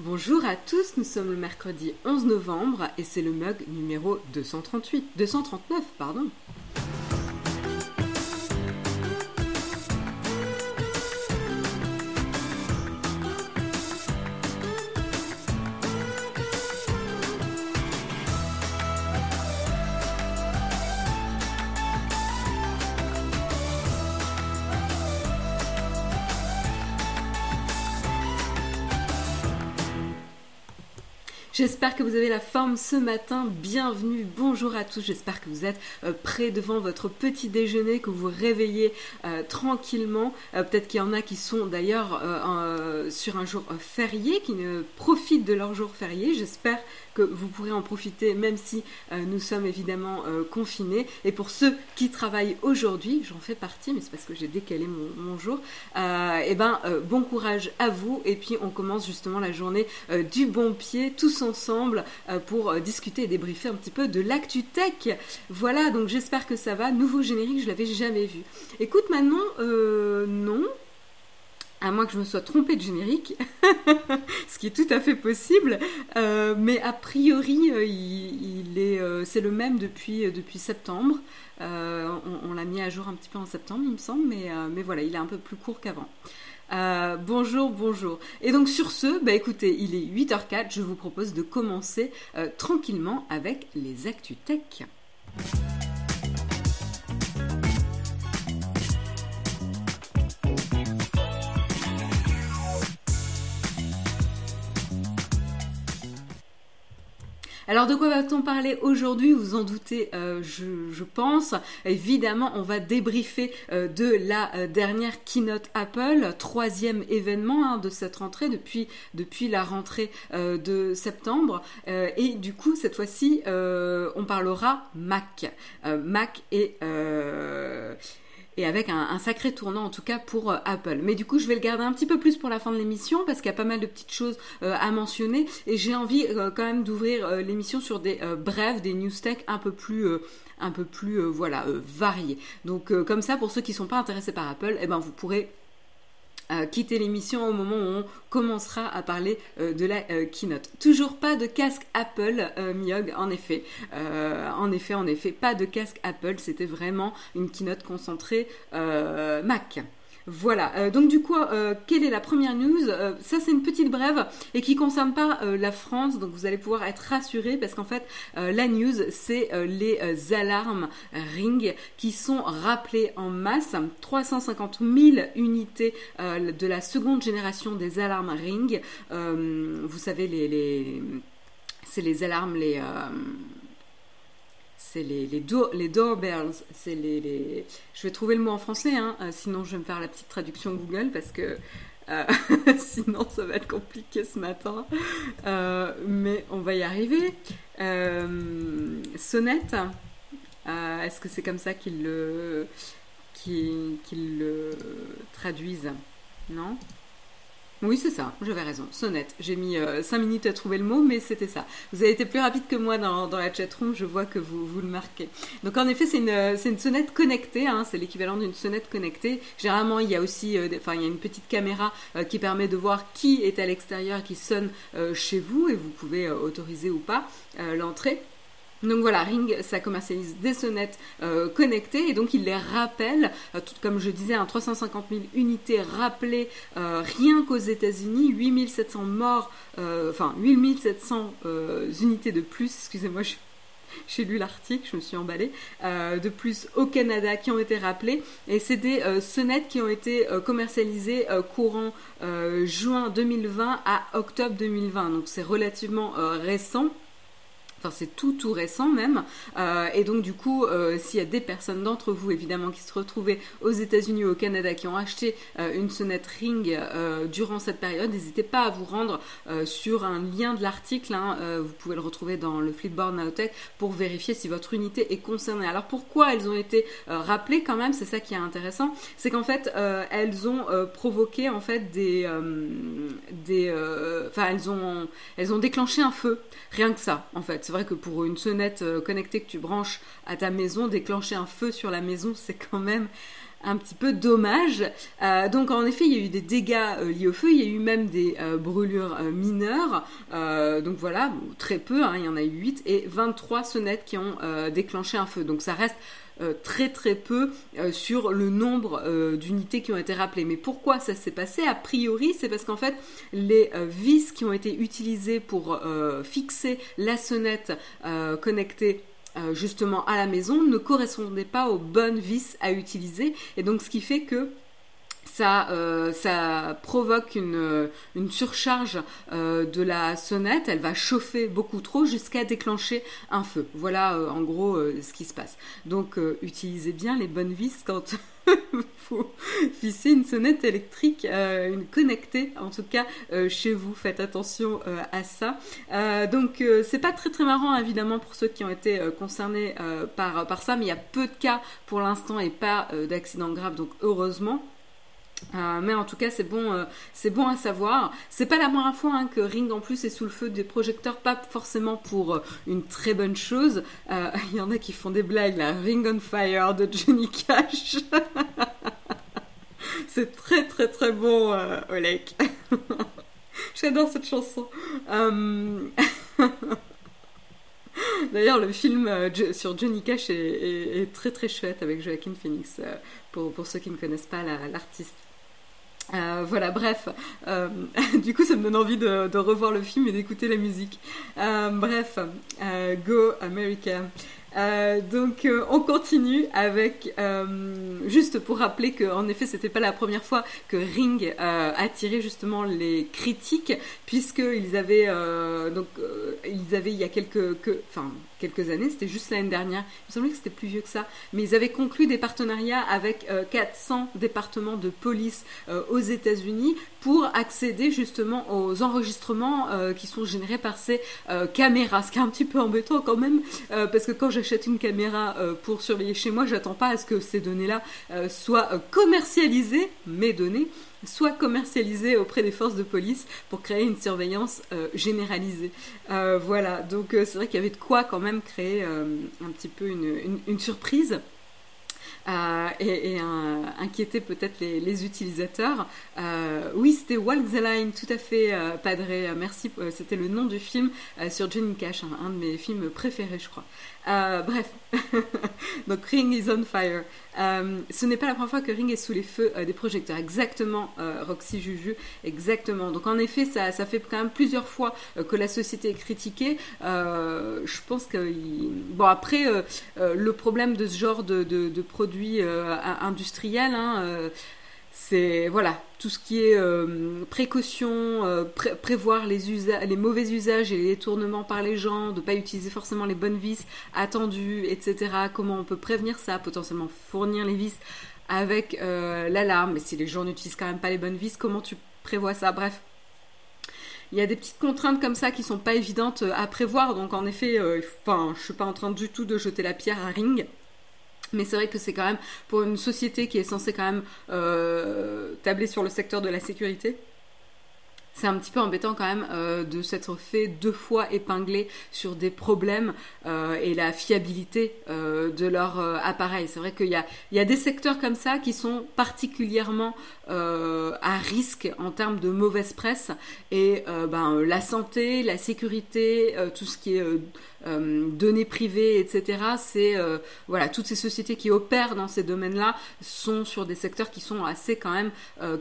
Bonjour à tous, nous sommes le mercredi 11 novembre et c'est le mug numéro 238, 239 pardon. J'espère que vous avez la forme ce matin. Bienvenue, bonjour à tous. J'espère que vous êtes euh, prêts devant votre petit déjeuner, que vous réveillez euh, tranquillement. Euh, peut-être qu'il y en a qui sont d'ailleurs sur un jour férié, qui ne profitent de leur jour férié. J'espère vous pourrez en profiter même si nous sommes évidemment confinés. Et pour ceux qui travaillent aujourd'hui, j'en fais partie, mais c'est parce que j'ai décalé mon, jour, et eh ben bon courage à vous. Et puis on commence justement la journée du bon pied, tous ensemble euh, pour euh, discuter et débriefer un petit peu de l'actu tech. Voilà, donc j'espère que ça va. Nouveau générique, je l'avais jamais vu. Écoute, euh, non, à moins que je me sois trompée de générique, ce qui est tout à fait possible, mais a priori il, est, c'est le même depuis, depuis septembre. on, l'a mis à jour un petit peu en septembre, il me semble, mais, mais voilà, il est un peu plus court qu'avant. Euh, bonjour, bonjour. Et donc sur ce, bah écoutez, il est 8h04, je vous propose de commencer euh, tranquillement avec les Actu Tech. Alors de quoi va-t-on parler aujourd'hui? Vous en doutez, euh, je, pense. Évidemment, on va débriefer euh, de la euh, dernière keynote Apple, troisième événement hein, de cette rentrée depuis, depuis la rentrée de septembre. et du coup, cette fois-ci, on parlera Mac. Mac et et avec un, sacré tournant en tout cas pour euh, Apple. Mais du coup, je vais le garder un petit peu plus pour la fin de l'émission parce qu'il y a pas mal de petites choses euh, à mentionner et j'ai envie euh, quand même d'ouvrir l'émission sur des brèves, des news tech un peu plus un peu plus voilà variés. Donc comme ça, pour ceux qui sont pas intéressés par Apple, eh ben vous pourrez quitter l'émission au moment où on commencera à parler euh, de la euh, keynote. Toujours pas de casque Apple, euh, Miog, en effet. en effet, en effet, pas de casque Apple. C'était vraiment une keynote concentrée Mac. Voilà, euh, donc du coup, euh, quelle est la première news? Euh, Ça, c'est une petite brève et qui concerne pas la France, donc vous allez pouvoir être rassurés parce qu'en fait, la news, c'est les alarmes Ring qui sont rappelées en masse. 350 000 unités de la seconde génération des alarmes Ring. vous savez, c'est les alarmes, les c'est les, les, les doorbells, c'est les, Je vais trouver le mot en français, hein, euh, sinon je vais me faire la petite traduction Google parce que euh, sinon ça va être compliqué ce matin. Euh, mais on va y arriver. sonnette, est-ce que c'est comme ça qu'ils le, qu'ils le traduisent? Non? Oui, c'est ça, j'avais raison. Sonnette. J'ai mis 5 euh, minutes à trouver le mot, mais c'était ça. Vous avez été plus rapide que moi dans, dans la chatroom, je vois que vous, vous le marquez. Donc en effet, c'est une, une sonnette connectée, hein, c'est l'équivalent d'une sonnette connectée. Généralement, il y a aussi euh, enfin, il y a une petite caméra euh, qui permet de voir qui est à l'extérieur, qui sonne chez vous, et vous pouvez autoriser ou pas l'entrée. Donc voilà, Ring, ça commercialise des sonnettes euh, connectées et donc il les rappelle, euh, tout comme je disais, un 350 000 unités rappelées euh, rien qu'aux États-Unis, 8700 morts, enfin 8700 unités de plus, excusez-moi, j'ai lu l'article, je me suis emballée, de plus au Canada qui ont été rappelées. Et c'est des sonnettes qui ont été commercialisées courant juin 2020 à octobre 2020. Donc c'est relativement récent. Enfin, c'est tout tout récent même. Euh, et donc du coup, euh, s'il y a des personnes d'entre vous évidemment qui se retrouvaient aux États-Unis ou au Canada qui ont acheté euh, une sonnette Ring durant cette période, n'hésitez pas à vous rendre sur un lien de l'article. Hein, vous pouvez le retrouver dans le Flipboard Nowtech pour vérifier si votre unité est concernée. Alors pourquoi elles ont été rappelées quand même? C'est ça qui est intéressant, c'est qu'en fait elles ont provoqué en fait des enfin elles ont déclenché un feu. Rien que ça en fait c'est vrai que pour une sonnette euh, connectée que tu branches à ta maison, déclencher un feu sur la maison, c'est quand même un petit peu dommage. Euh, donc en effet, il y a eu des dégâts euh, liés au feu, il y a eu même des brûlures mineures. donc voilà, très peu, hein, il y en a eu 8 et 23 sonnettes qui ont déclenché un feu. Donc ça reste très très peu sur le nombre d'unités qui ont été rappelées. Mais pourquoi ça s'est passé A priori, c'est parce qu'en fait, les vis qui ont été utilisées pour fixer la sonnette connectée euh, justement à la maison ne correspondait pas aux bonnes vis à utiliser. Et donc ce qui fait que ça, euh, ça provoque une, euh, surcharge de la sonnette, elle va chauffer beaucoup trop jusqu'à déclencher un feu. Voilà en gros ce qui se passe. Donc utilisez bien les bonnes vis quand faut fisser une sonnette électrique, euh, une connectée en tout cas euh, chez vous. Faites attention euh, à ça. donc c'est pas très très marrant évidemment pour ceux qui ont été concernés par, par ça, mais il y a peu de cas pour l'instant et pas d'accidents graves, donc heureusement. Euh, mais en tout cas, c'est bon, euh, c'est bon à savoir. C'est pas la première fois hein, que Ring en plus est sous le feu des projecteurs, pas forcément pour euh, une très bonne chose. Il y en a qui font des blagues là, Ring on Fire de Johnny Cash. c'est très très très bon, Oleg. J'adore cette chanson. D'ailleurs, le film sur Johnny Cash est, très très chouette avec Joaquin Phoenix, pour, pour ceux qui ne connaissent pas l'artiste. Euh, voilà, bref. Euh, du coup, ça me donne envie de, revoir le film et d'écouter la musique. Euh, bref, Go America. Euh, donc euh, on continue avec euh, juste pour rappeler qu'en effet c'était pas la première fois que Ring attirait justement les critiques puisqu'ils avaient donc ils avaient il y a quelques enfin quelques années c'était juste l'année dernière. Il me semblait que c'était plus vieux que ça. Mais ils avaient conclu des partenariats avec 400 départements de police aux États-Unis pour accéder justement aux enregistrements qui sont générés par ces caméras. Ce qui est un petit peu embêtant quand même parce que quand j'achète une caméra euh, pour surveiller chez moi, j'attends pas à ce que ces données-là euh, soient euh, commercialisées, mes données, soient commercialisées auprès des forces de police pour créer une surveillance généralisée. voilà, donc c'est vrai qu'il y avait de quoi quand même créer un petit peu une surprise. Euh, et, inquiéter peut-être les, utilisateurs. Euh, oui, c'était Walk the Line, tout à fait, euh, Padre. Merci, c'était le nom du film sur Johnny Cash, un de mes films préférés, je crois. Bref, donc Ring is on fire. ce n'est pas la première fois que Ring est sous les feux des projecteurs. Exactement, Roxy Juju, exactement. Donc en effet, ça, fait quand même plusieurs fois que la société est critiquée. je pense que... Bon, après, le problème de ce genre de, de, de produits euh, industriel. Hein, euh, c'est voilà tout ce qui est euh, précaution, prévoir les, les mauvais usages et les détournements par les gens, de ne pas utiliser forcément les bonnes vis attendues, etc. Comment on peut prévenir ça, potentiellement fournir les vis avec l'alarme. Mais si les gens n'utilisent quand même pas les bonnes vis, comment tu prévois ça? Bref, il y a des petites contraintes comme ça qui sont pas évidentes à prévoir. Donc en effet, enfin, je suis pas en train du tout de jeter la pierre à Ring. Mais c'est vrai que c'est quand même pour une société qui est censée quand même euh, tabler sur le secteur de la sécurité, c'est un petit peu embêtant quand même euh, de s'être fait deux fois épingler sur des problèmes euh, et la fiabilité de leur appareil. C'est vrai qu'il y y a des secteurs comme ça qui sont particulièrement à risque en termes de mauvaise presse et ben, la santé, la sécurité, tout ce qui est données privées, etc. C'est voilà toutes ces sociétés qui opèrent dans ces domaines-là sont sur des secteurs qui sont assez quand même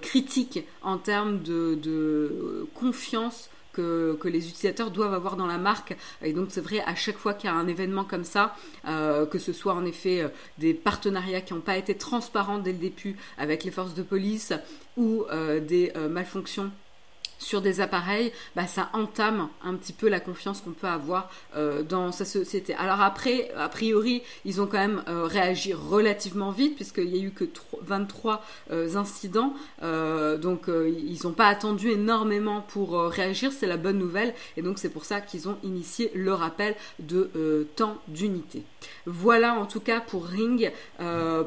critiques en termes de confiance que, les utilisateurs doivent avoir dans la marque. Et donc c'est vrai, à chaque fois qu'il y a un événement comme ça, euh, que ce soit en effet euh, des partenariats qui n'ont pas été transparents dès le début avec les forces de police ou euh, des malfonctions sur des appareils, bah, ça entame un petit peu la confiance qu'on peut avoir euh, dans sa société. Alors après, a priori, ils ont quand même euh, réagi relativement vite puisqu'il n'y a eu que 23 euh, incidents, donc ils n'ont pas attendu énormément pour réagir, c'est la bonne nouvelle, et donc c'est pour ça qu'ils ont initié le rappel de temps d'unité. Voilà en tout cas pour Ring.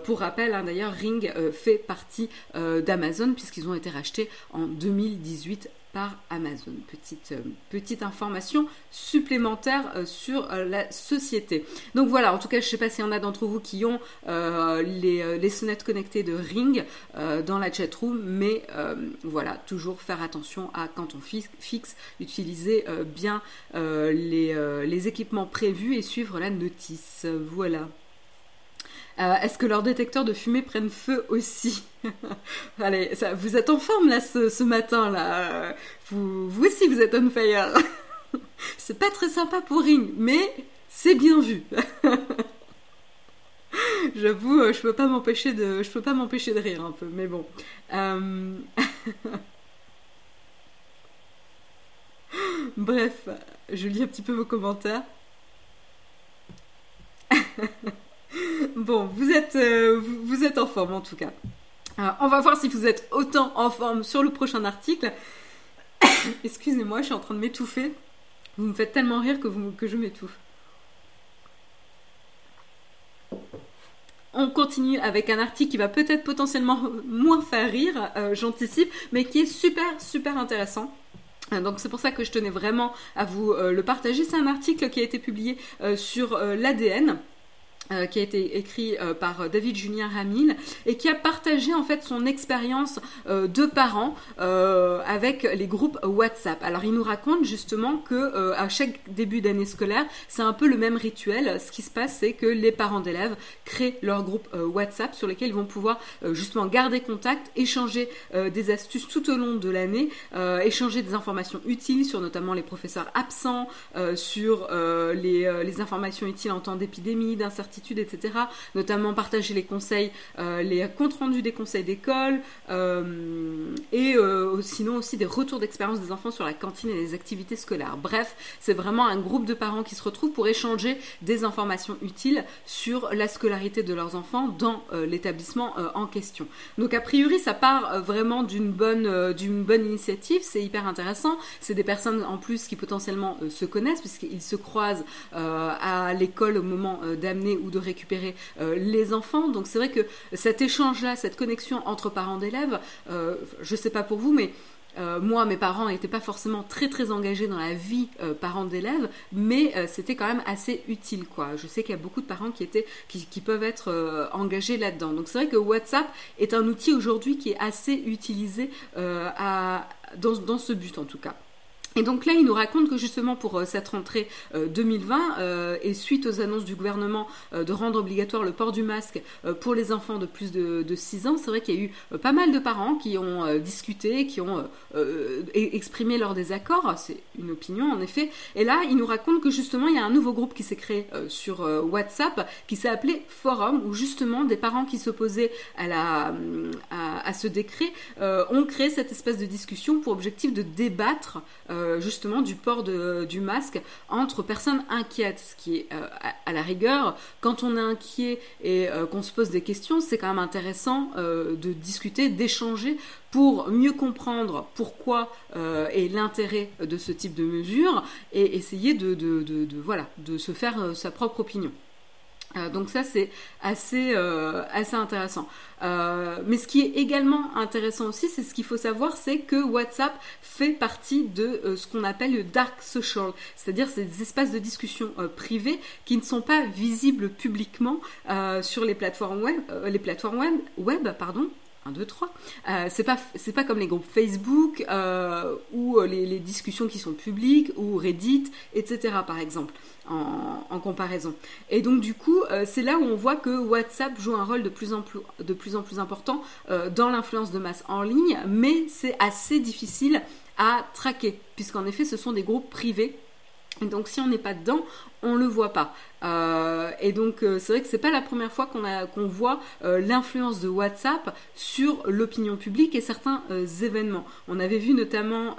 pour rappel, hein, d'ailleurs, Ring fait partie d'Amazon puisqu'ils ont été rachetés en 2018 par Amazon. Petite, euh, information supplémentaire euh, sur euh, la société. Donc voilà, en tout cas, je ne sais pas s'il y en a d'entre vous qui ont les, sonnettes connectées de Ring dans la chatroom, mais voilà, toujours faire attention à quand on fixe, utiliser bien les équipements prévus et suivre la notice. Voilà. Euh, est-ce que leurs détecteurs de fumée prennent feu aussi Allez, vous êtes en forme là ce, matin là. Vous, vous aussi vous êtes on fire. c'est pas très sympa pour Ring, mais c'est bien vu. J'avoue, euh, je peux pas m'empêcher de, je peux pas m'empêcher de rire un peu, mais bon. Euh, bref, je lis un petit peu vos commentaires. bon, vous êtes, euh, vous, êtes en forme en tout cas. on va voir si vous êtes autant en forme sur le prochain article. Excusez-moi, je suis en train de m'étouffer. Vous me faites tellement rire que, je m'étouffe. On continue avec un article qui va peut-être potentiellement moins faire rire, euh, j'anticipe, mais qui est super, super intéressant. Donc c'est pour ça que je tenais vraiment à vous euh, le partager. C'est un article qui a été publié sur l'ADN. Euh, qui a été écrit euh, par euh, David Julien Ramil et qui a partagé en fait son expérience de parents avec les groupes WhatsApp. Alors il nous raconte justement que à chaque début d'année scolaire, c'est un peu le même rituel. Ce qui se passe, c'est que les parents d'élèves créent leur groupe WhatsApp sur lesquels ils vont pouvoir justement garder contact, échanger des astuces tout au long de l'année, échanger des informations utiles sur notamment les professeurs absents, sur les, les informations utiles en temps d'épidémie, d'incertitude etc. Notamment partager les conseils, euh, les comptes rendus des conseils d'école euh, et euh, sinon aussi des retours d'expérience des enfants sur la cantine et les activités scolaires. Bref, c'est vraiment un groupe de parents qui se retrouvent pour échanger des informations utiles sur la scolarité de leurs enfants dans l'établissement en question. Donc a priori, ça part vraiment d'une bonne, d'une bonne initiative, c'est hyper intéressant. C'est des personnes en plus qui potentiellement se connaissent puisqu'ils se croisent à l'école au moment d'amener ou de récupérer euh, les enfants. Donc c'est vrai que cet échange-là, cette connexion entre parents d'élèves, euh, je ne sais pas pour vous, mais euh, moi, mes parents n'étaient pas forcément très très engagés dans la vie parents d'élèves, mais c'était quand même assez utile, quoi. Je sais qu'il y a beaucoup de parents qui peuvent être engagés là-dedans. Donc c'est vrai que WhatsApp est un outil aujourd'hui qui est assez utilisé dans ce but en tout cas. Et donc là, il nous raconte que justement pour euh, cette rentrée 2020 euh, euh, et suite aux annonces du gouvernement de rendre obligatoire le port du masque pour les enfants de plus de, 6 ans, c'est vrai qu'il y a eu pas mal de parents qui ont discuté, qui ont exprimé leur désaccord. C'est une opinion en effet. Et là, il nous raconte que justement, il y a un nouveau groupe qui s'est créé sur WhatsApp qui s'est appelé Forum, où justement des parents qui s'opposaient à, ce décret ont créé cette espèce de discussion pour objectif de débattre. Justement du port du masque entre personnes inquiètes, ce qui est euh, à, la rigueur, quand on est inquiet et euh, qu'on se pose des questions, c'est quand même intéressant de discuter, d'échanger pour mieux comprendre pourquoi et l'intérêt de ce type de mesure et essayer de se faire sa propre opinion. Euh, donc ça c'est assez, euh, assez intéressant. Euh, mais ce qui est également intéressant aussi, c'est ce qu'il faut savoir, c'est que WhatsApp fait partie de ce qu'on appelle le dark social, c'est-à-dire ces espaces de discussion privés qui ne sont pas visibles publiquement sur les plateformes web, les plateformes web, web pardon, 1, 2, 3. c'est pas c'est pas comme les groupes Facebook euh, ou les, les, discussions qui sont publiques ou Reddit, etc. par exemple en, comparaison. Et donc du coup, euh, c'est là où on voit que WhatsApp joue un rôle de plus en plus, important euh, dans l'influence de masse en ligne, mais c'est assez difficile à traquer, puisqu'en effet, ce sont des groupes privés. Donc si on n'est pas dedans, on le voit pas. Euh, et donc euh, c'est vrai que c'est pas la première fois qu'on qu'on voit euh, l'influence de WhatsApp sur l'opinion publique et certains événements. On avait vu notamment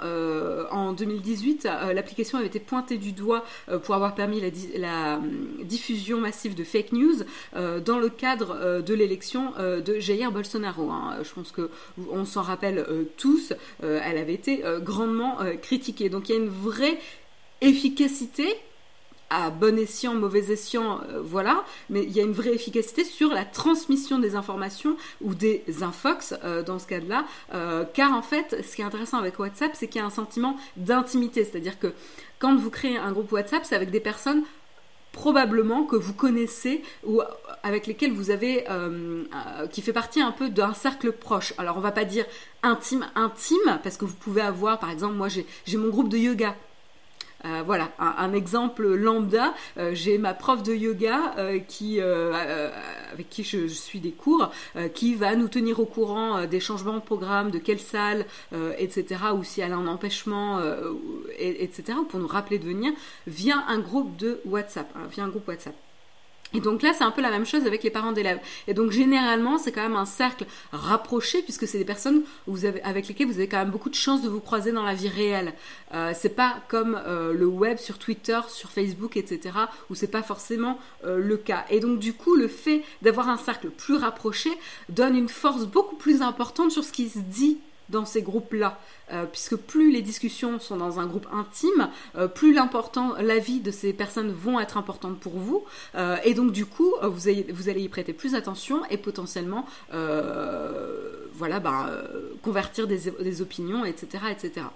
en 2018 l'application avait été pointée du doigt pour avoir permis la, la diffusion massive de fake news dans le cadre de l'élection de Jair Bolsonaro. Hein. Je pense que on s'en rappelle tous. elle avait été grandement critiquée. Donc il y a une vraie efficacité à bon escient, mauvais escient, voilà, mais il y a une vraie efficacité sur la transmission des informations ou des infox dans ce cas-là, car en fait, ce qui est intéressant avec WhatsApp, c'est qu'il y a un sentiment d'intimité, c'est-à-dire que quand vous créez un groupe WhatsApp, c'est avec des personnes probablement que vous connaissez ou avec lesquels vous avez euh, euh, qui fait partie un peu d'un cercle proche. Alors on va pas dire intime intime parce que vous pouvez avoir par exemple moi j'ai mon groupe de yoga euh, voilà, un, exemple lambda. Euh, j'ai ma prof de yoga euh, avec qui je, suis des cours, qui va nous tenir au courant des changements de programme, de quelle salle, etc. Ou si elle a un empêchement, etc. Pour nous rappeler de venir via un groupe de WhatsApp, hein, via un groupe WhatsApp. Et donc là, c'est un peu la même chose avec les parents d'élèves. Et donc généralement, c'est quand même un cercle rapproché puisque c'est des personnes avec lesquelles vous avez quand même beaucoup de chances de vous croiser dans la vie réelle. Euh, c'est pas comme euh, le web sur Twitter, sur Facebook, etc. où c'est pas forcément euh, le cas. Et donc du coup, le fait d'avoir un cercle plus rapproché donne une force beaucoup plus importante sur ce qui se dit dans ces groupes-là. Euh, puisque plus les discussions sont dans un groupe intime, euh, plus l'important, l'avis de ces personnes vont être importantes pour vous, euh, et donc du coup, vous, allez y prêter plus attention et potentiellement, voilà, ben, convertir des, opinions, etc., etc.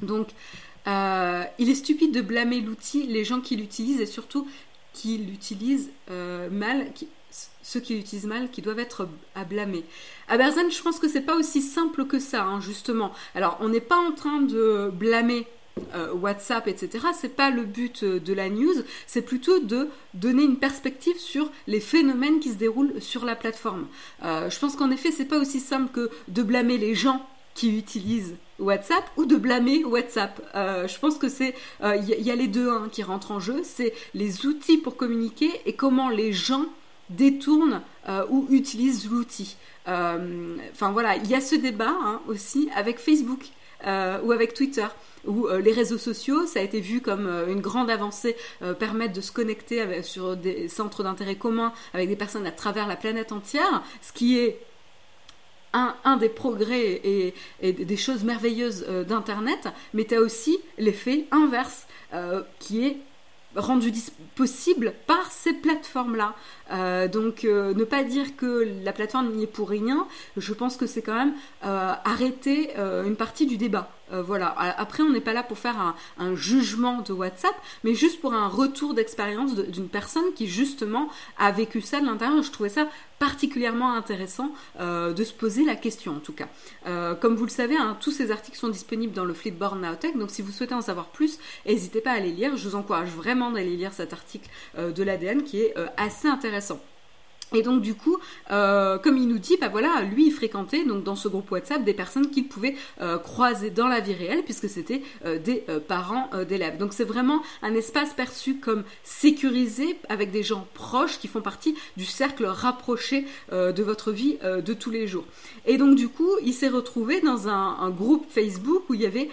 Donc, il est stupide de blâmer l'outil, les gens qui l'utilisent et surtout qui l'utilisent mal, ceux qui l'utilisent mal, qui doivent être à blâmer. À Berzen, je pense que c'est pas aussi simple que ça, hein, justement. Alors, on n'est pas en train de blâmer euh, WhatsApp, etc. C'est pas le but euh, de la news, c'est plutôt de donner une perspective sur les phénomènes qui se déroulent sur la plateforme. Euh, je pense qu'en effet, c'est pas aussi simple que de blâmer les gens qui utilisent WhatsApp ou de blâmer WhatsApp. je pense que c'est il y, a les deux hein, qui rentrent en jeu, c'est les outils pour communiquer et comment les gens détournent euh, ou utilisent l'outil. Euh, enfin voilà, il y a ce débat hein, aussi avec Facebook euh, ou avec Twitter où les réseaux sociaux, ça a été vu comme une grande avancée, permettent de se connecter sur des centres d'intérêt communs avec des personnes à travers la planète entière, ce qui est un, des progrès et, des choses merveilleuses d'Internet, mais tu as aussi l'effet inverse, qui est rendu possible par ces plateformes-là. Euh, donc euh, ne pas dire que la plateforme n'y est pour rien, je pense que c'est quand même euh, arrêter une partie du débat. Voilà. Après, on n'est pas là pour faire un, jugement de WhatsApp, mais juste pour un retour d'expérience d'une personne qui justement a vécu ça de l'intérieur. Je trouvais ça particulièrement intéressant de se poser la question en tout cas. comme vous le savez, hein, tous ces articles sont disponibles dans le Fleetborn Nowtech, donc si vous souhaitez en savoir plus, n'hésitez pas à les lire. Je vous encourage vraiment d'aller lire cet article de l'ADN qui est assez intéressant et donc du coup, euh, comme il nous dit, bah voilà, lui il fréquentait donc dans ce groupe WhatsApp des personnes qu'il pouvait euh, croiser dans la vie réelle puisque c'était euh, des parents d'élèves. Donc c'est vraiment un espace perçu comme sécurisé avec des gens proches qui font partie du cercle rapproché de votre vie de tous les jours. Et donc du coup, il s'est retrouvé dans un, groupe Facebook où il y avait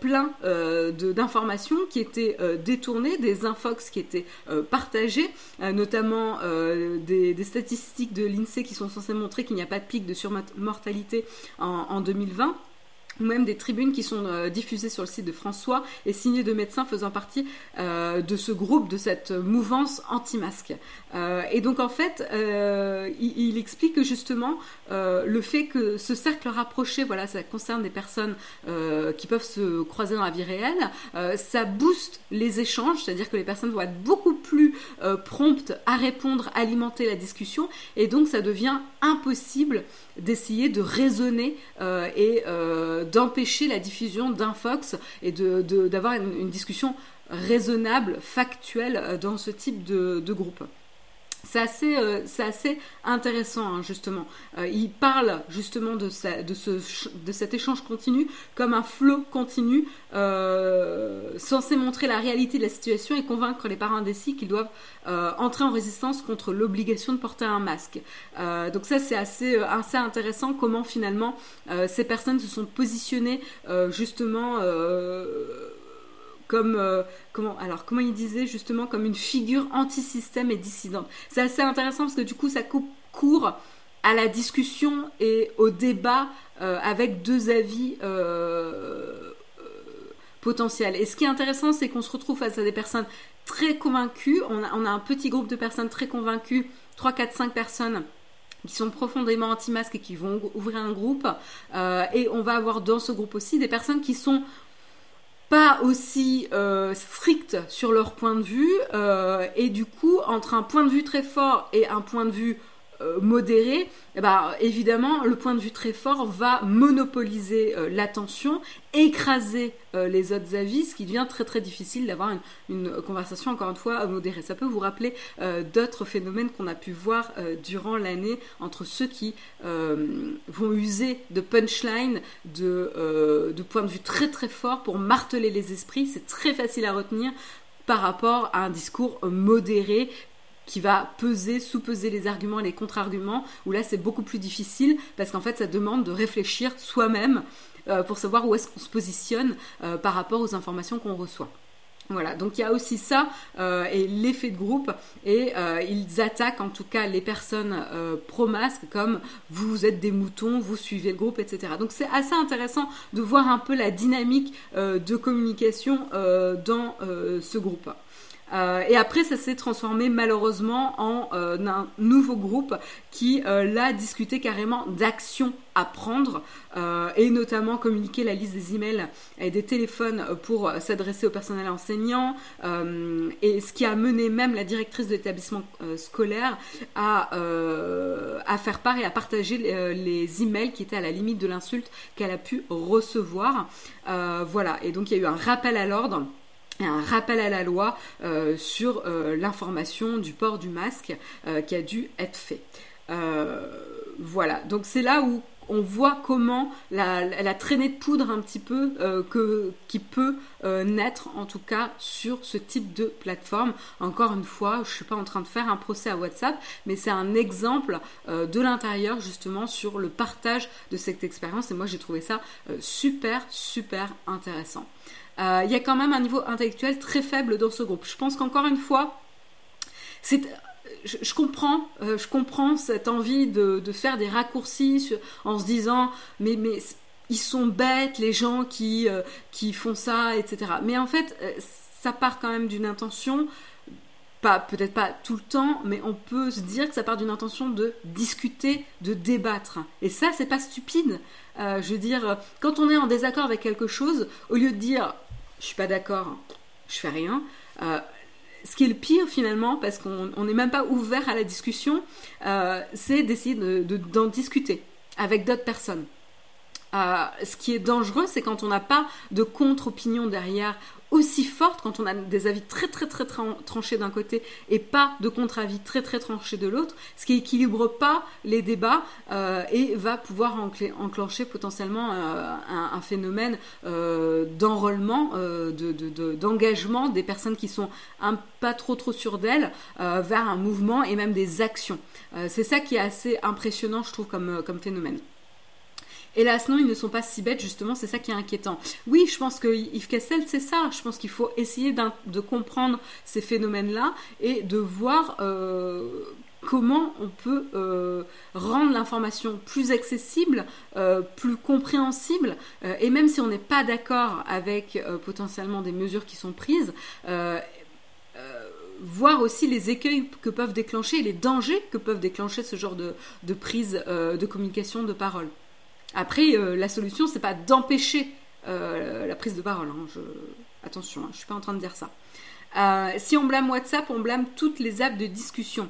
plein d'informations qui étaient détournées, des infox qui étaient partagées, notamment des, des statistiques de l'INSEE qui sont censées montrer qu'il n'y a pas de pic de surmortalité en, en 2020 ou même des tribunes qui sont euh, diffusées sur le site de François et signées de médecins faisant partie euh, de ce groupe, de cette mouvance anti-masque. Euh, et donc en fait, il, explique que justement le fait que ce cercle rapproché, voilà, ça concerne des personnes qui peuvent se croiser dans la vie réelle, ça booste les échanges, c'est-à-dire que les personnes vont être beaucoup plus promptes à répondre, alimenter la discussion, et donc ça devient impossible d'essayer de raisonner euh, et euh, d'empêcher la diffusion d'infox et d'avoir une, discussion raisonnable, factuelle euh, dans ce type de groupe. C'est assez, euh, assez, intéressant, hein, justement. Euh, il parle justement de, ce, de, cet échange continu comme un flot continu euh, censé montrer la réalité de la situation et convaincre les parents indécis qu'ils doivent entrer en résistance contre l'obligation de porter un masque. donc ça, c'est assez, assez intéressant comment finalement ces personnes se sont positionnées justement comme euh, comment alors comment il disait justement comme une figure anti-système et dissidente. C'est assez intéressant parce que du coup ça coupe court à la discussion et au débat euh, avec deux avis euh, potentiel. Et ce qui est intéressant, c'est qu'on se retrouve face à des personnes très convaincues. On a, on a un petit groupe de personnes très convaincues, 3, 4, 5 personnes qui sont profondément anti-masques et qui vont ouvrir un groupe. Et on va avoir dans ce groupe aussi des personnes qui sont pas aussi euh, strictes sur leur point de vue. Euh, et du coup, entre un point de vue très fort et un point de vue modéré, eh ben, évidemment, le point de vue très fort va monopoliser euh, l'attention, écraser euh, les autres avis, ce qui devient très très difficile d'avoir une, conversation, encore une fois, modérée. Ça peut vous rappeler d'autres phénomènes qu'on a pu voir durant l'année entre ceux qui vont user de punchline, de, de points de vue très très fort pour marteler les esprits. C'est très facile à retenir par rapport à un discours modéré qui va peser, sous-peser les arguments et les contre-arguments, où là c'est beaucoup plus difficile parce qu'en fait ça demande de réfléchir soi-même euh, pour savoir où est-ce qu'on se positionne euh, par rapport aux informations qu'on reçoit. Voilà, donc il y a aussi ça euh, et l'effet de groupe et ils attaquent en tout cas les personnes pro-masque comme vous êtes des moutons, vous suivez le groupe, etc. Donc c'est assez intéressant de voir un peu la dynamique de communication dans ce groupe. Euh, et après, ça s'est transformé malheureusement en euh, un nouveau groupe qui, euh, là, discutait carrément d'actions à prendre et notamment communiquer la liste des emails et des téléphones pour s'adresser au personnel enseignant et ce qui a mené même la directrice de l'établissement scolaire à, à faire part et à partager les, les, emails qui étaient à la limite de l'insulte qu'elle a pu recevoir. voilà, et donc il y a eu un rappel à l'ordre un rappel à la loi euh, sur euh, l'information du port du masque euh, qui a dû être fait. voilà, donc c'est là où on voit comment la, traînée de poudre un petit peu qui peut naître en tout cas sur ce type de plateforme. Encore une fois, je ne suis pas en train de faire un procès à WhatsApp, mais c'est un exemple de l'intérieur justement sur le partage de cette expérience et moi j'ai trouvé ça super super intéressant. Euh, il y a quand même un niveau intellectuel très faible dans ce groupe. Je pense qu'encore une fois, je, comprends, euh, je comprends cette envie de, faire des raccourcis en se disant mais, mais ils sont bêtes les gens qui, euh, qui font ça, etc. Mais en fait, ça part quand même d'une intention, pas peut-être pas tout le temps, mais on peut se dire que ça part d'une intention de discuter, de débattre. Et ça, c'est pas stupide. je veux dire, quand on est en désaccord avec quelque chose, au lieu de dire je suis pas d'accord, je fais rien. Euh, ce qui est le pire finalement, parce qu'on n'est même pas ouvert à la discussion, euh, c'est d'essayer d'en discuter avec d'autres personnes. Euh, ce qui est dangereux, c'est quand on n'a pas de contre-opinion derrière aussi forte, quand on a des avis très très très, tranchés d'un côté et pas de contre-avis très très tranchés de l'autre, ce qui équilibre pas les débats euh, et va pouvoir enclencher potentiellement euh, un, phénomène euh, d'enrôlement, d'engagement des personnes qui sont un pas trop trop sûres d'elles vers un mouvement et même des actions. C'est ça qui est assez impressionnant, je trouve, comme, comme phénomène. Hélas, non, ils ne sont pas si bêtes, justement, c'est ça qui est inquiétant. Oui, je pense que Yves Cassel, c'est ça. Je pense qu'il faut essayer de comprendre ces phénomènes-là et de voir euh, comment on peut euh, rendre l'information plus accessible, euh, plus compréhensible, et même si on n'est pas d'accord avec potentiellement des mesures qui sont prises, voir aussi les écueils que peuvent déclencher, les dangers que peuvent déclencher ce genre de, de prise de communication, de parole. Après, euh, la solution, c'est pas d'empêcher euh, la prise de parole. Hein. Attention, je hein, je suis pas en train de dire ça. Euh, si on blâme WhatsApp, on blâme toutes les apps de discussion.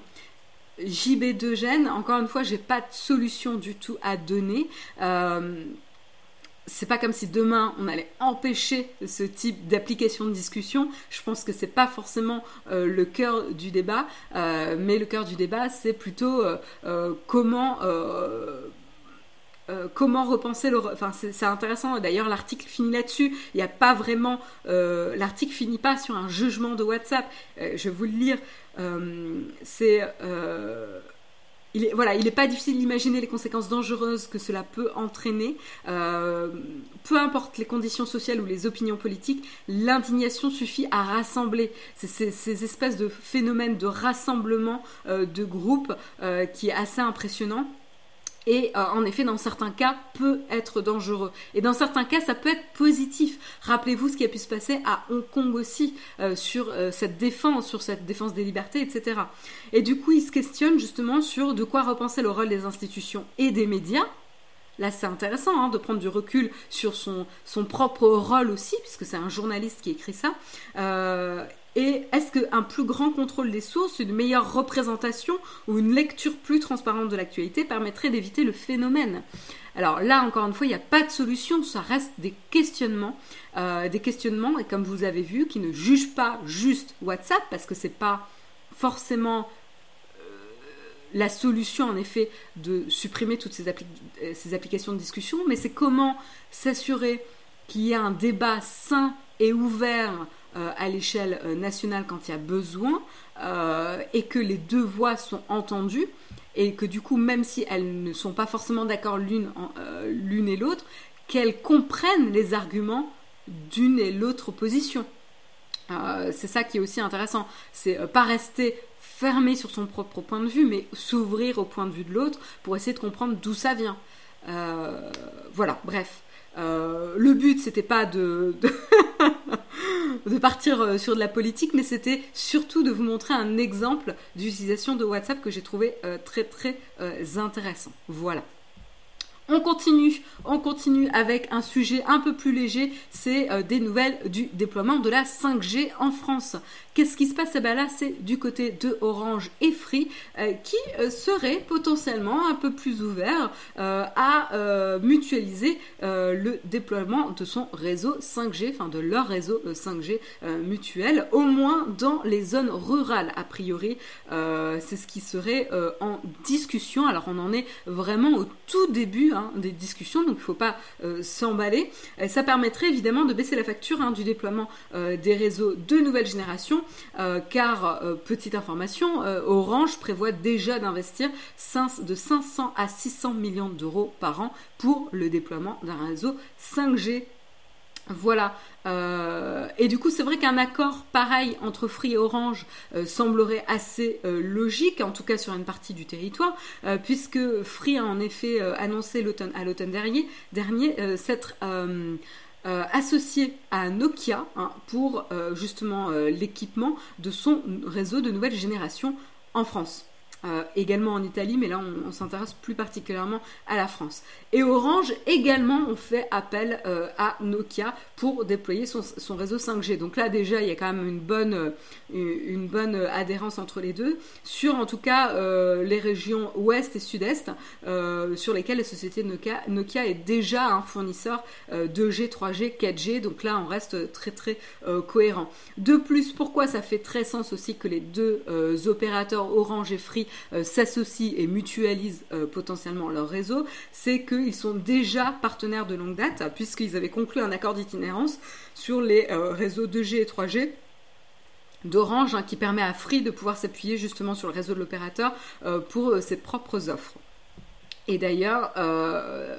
JB2 gène, encore une fois, j'ai pas de solution du tout à donner. c'est pas comme si demain on allait empêcher ce type d'application de discussion. Je pense que c'est pas forcément le cœur du débat, mais le cœur du débat, c'est plutôt comment euh, comment repenser le. Enfin, c'est intéressant. D'ailleurs, l'article finit là-dessus. Il n'y a pas vraiment. Euh, l'article finit pas sur un jugement de WhatsApp. Euh, je vais vous le lire. c'est. il il n'est pas difficile d'imaginer les conséquences dangereuses que cela peut entraîner. peu importe les conditions sociales ou les opinions politiques, l'indignation suffit à rassembler. C'est ces espèces de phénomènes de rassemblement de groupes qui est assez impressionnant. Et euh, en effet, dans certains cas, peut être dangereux. Et dans certains cas, ça peut être positif. Rappelez-vous ce qui a pu se passer à Hong Kong aussi euh, sur euh, cette défense, sur cette défense des libertés, etc. Et du coup, il se questionne justement sur de quoi repenser le rôle des institutions et des médias. Là, c'est intéressant hein, de prendre du recul sur son, son propre rôle aussi, puisque c'est un journaliste qui écrit ça. Et est-ce qu'un plus grand contrôle des sources, une meilleure représentation ou une lecture plus transparente de l'actualité permettrait d'éviter le phénomène? Alors là, encore une fois, il n'y a pas de solution, ça reste des questionnements, euh, des questionnements, et comme vous avez vu, qui ne jugent pas juste WhatsApp, parce que c'est pas forcément euh, la solution, en effet, de supprimer toutes ces, euh, ces applications de discussion, mais c'est comment s'assurer qu'il y a un débat sain et ouvert à l'échelle euh, nationale quand il y a besoin euh, et que les deux voix sont entendues et que du coup, même si elles ne sont pas forcément d'accord l'une et l'autre, qu'elles comprennent les arguments d'une et l'autre position. c'est ça qui est aussi intéressant. C'est pas rester fermé sur son propre point de vue, mais s'ouvrir au point de vue de l'autre pour essayer de comprendre d'où ça vient. voilà, bref. le but, c'était pas de partir euh, sur de la politique, mais c'était surtout de vous montrer un exemple d'utilisation de WhatsApp que j'ai trouvé euh, très très euh, intéressant. Voilà. On continue, on continue avec un sujet un peu plus léger, c'est des nouvelles du déploiement de la 5G en France. Qu'est-ce qui se passe? Eh ben Là, c'est du côté de Orange et Free euh, qui euh, seraient potentiellement un peu plus ouverts euh, à mutualiser le déploiement de son réseau 5G, enfin de leur réseau 5G mutuel, au moins dans les zones rurales, a priori. c'est ce qui serait en discussion. Alors, on en est vraiment au tout début hein, des discussions, donc il ne faut pas s'emballer. ça permettrait évidemment de baisser la facture hein, du déploiement des réseaux de nouvelle génération euh, car, euh, petite information, euh, Orange prévoit déjà d'investir de 500 à 600 millions d'euros par an pour le déploiement d'un réseau 5G voilà. et du coup, c'est vrai qu'un accord pareil entre Free et Orange semblerait assez logique, en tout cas sur une partie du territoire, puisque Free a en effet annoncé à l'automne dernier, s'être euh, associé à Nokia hein, pour euh, justement euh, l'équipement de son réseau de nouvelle génération en France. Euh, également en Italie, mais là on, s'intéresse plus particulièrement à la France. Et Orange également ont fait appel euh, à Nokia pour déployer son, réseau 5G. Donc là déjà il y a quand même une bonne, euh, adhérence entre les deux, sur en tout cas les régions ouest et sud-est, sur lesquelles la société Nokia, Nokia est déjà un fournisseur 2G, 3G, 4G, donc là on reste très très cohérent. De plus, pourquoi ça fait très sens aussi que les deux opérateurs Orange et Free euh, s'associent et mutualisent euh, potentiellement leur réseau, c'est qu'ils sont déjà partenaires de longue date, puisqu'ils avaient conclu un accord d'itinérance sur les euh, réseaux 2G et 3G d'Orange hein, qui permet à Free de pouvoir s'appuyer justement sur le réseau de l'opérateur pour ses propres offres. Et d'ailleurs,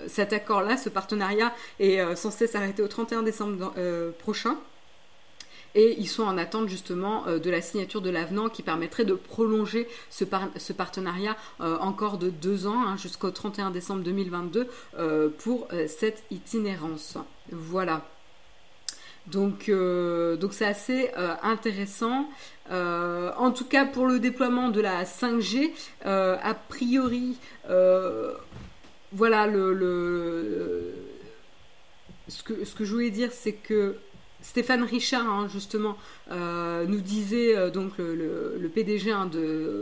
cet accord-là, ce partenariat est censé s'arrêter au 31 décembre prochain et ils sont en attente justement euh, de la signature de l'avenant qui permettrait de prolonger ce, partenariat euh, encore de deux ans hein, jusqu'au 31 décembre 2022 euh, pour cette itinérance. Voilà. Donc, donc c'est assez intéressant. en tout cas, pour le déploiement de la 5G, a priori, voilà le, ce, que, ce que je voulais dire, c'est que Stéphane Richard, hein, justement, euh, nous disait, euh, donc le, PDG hein,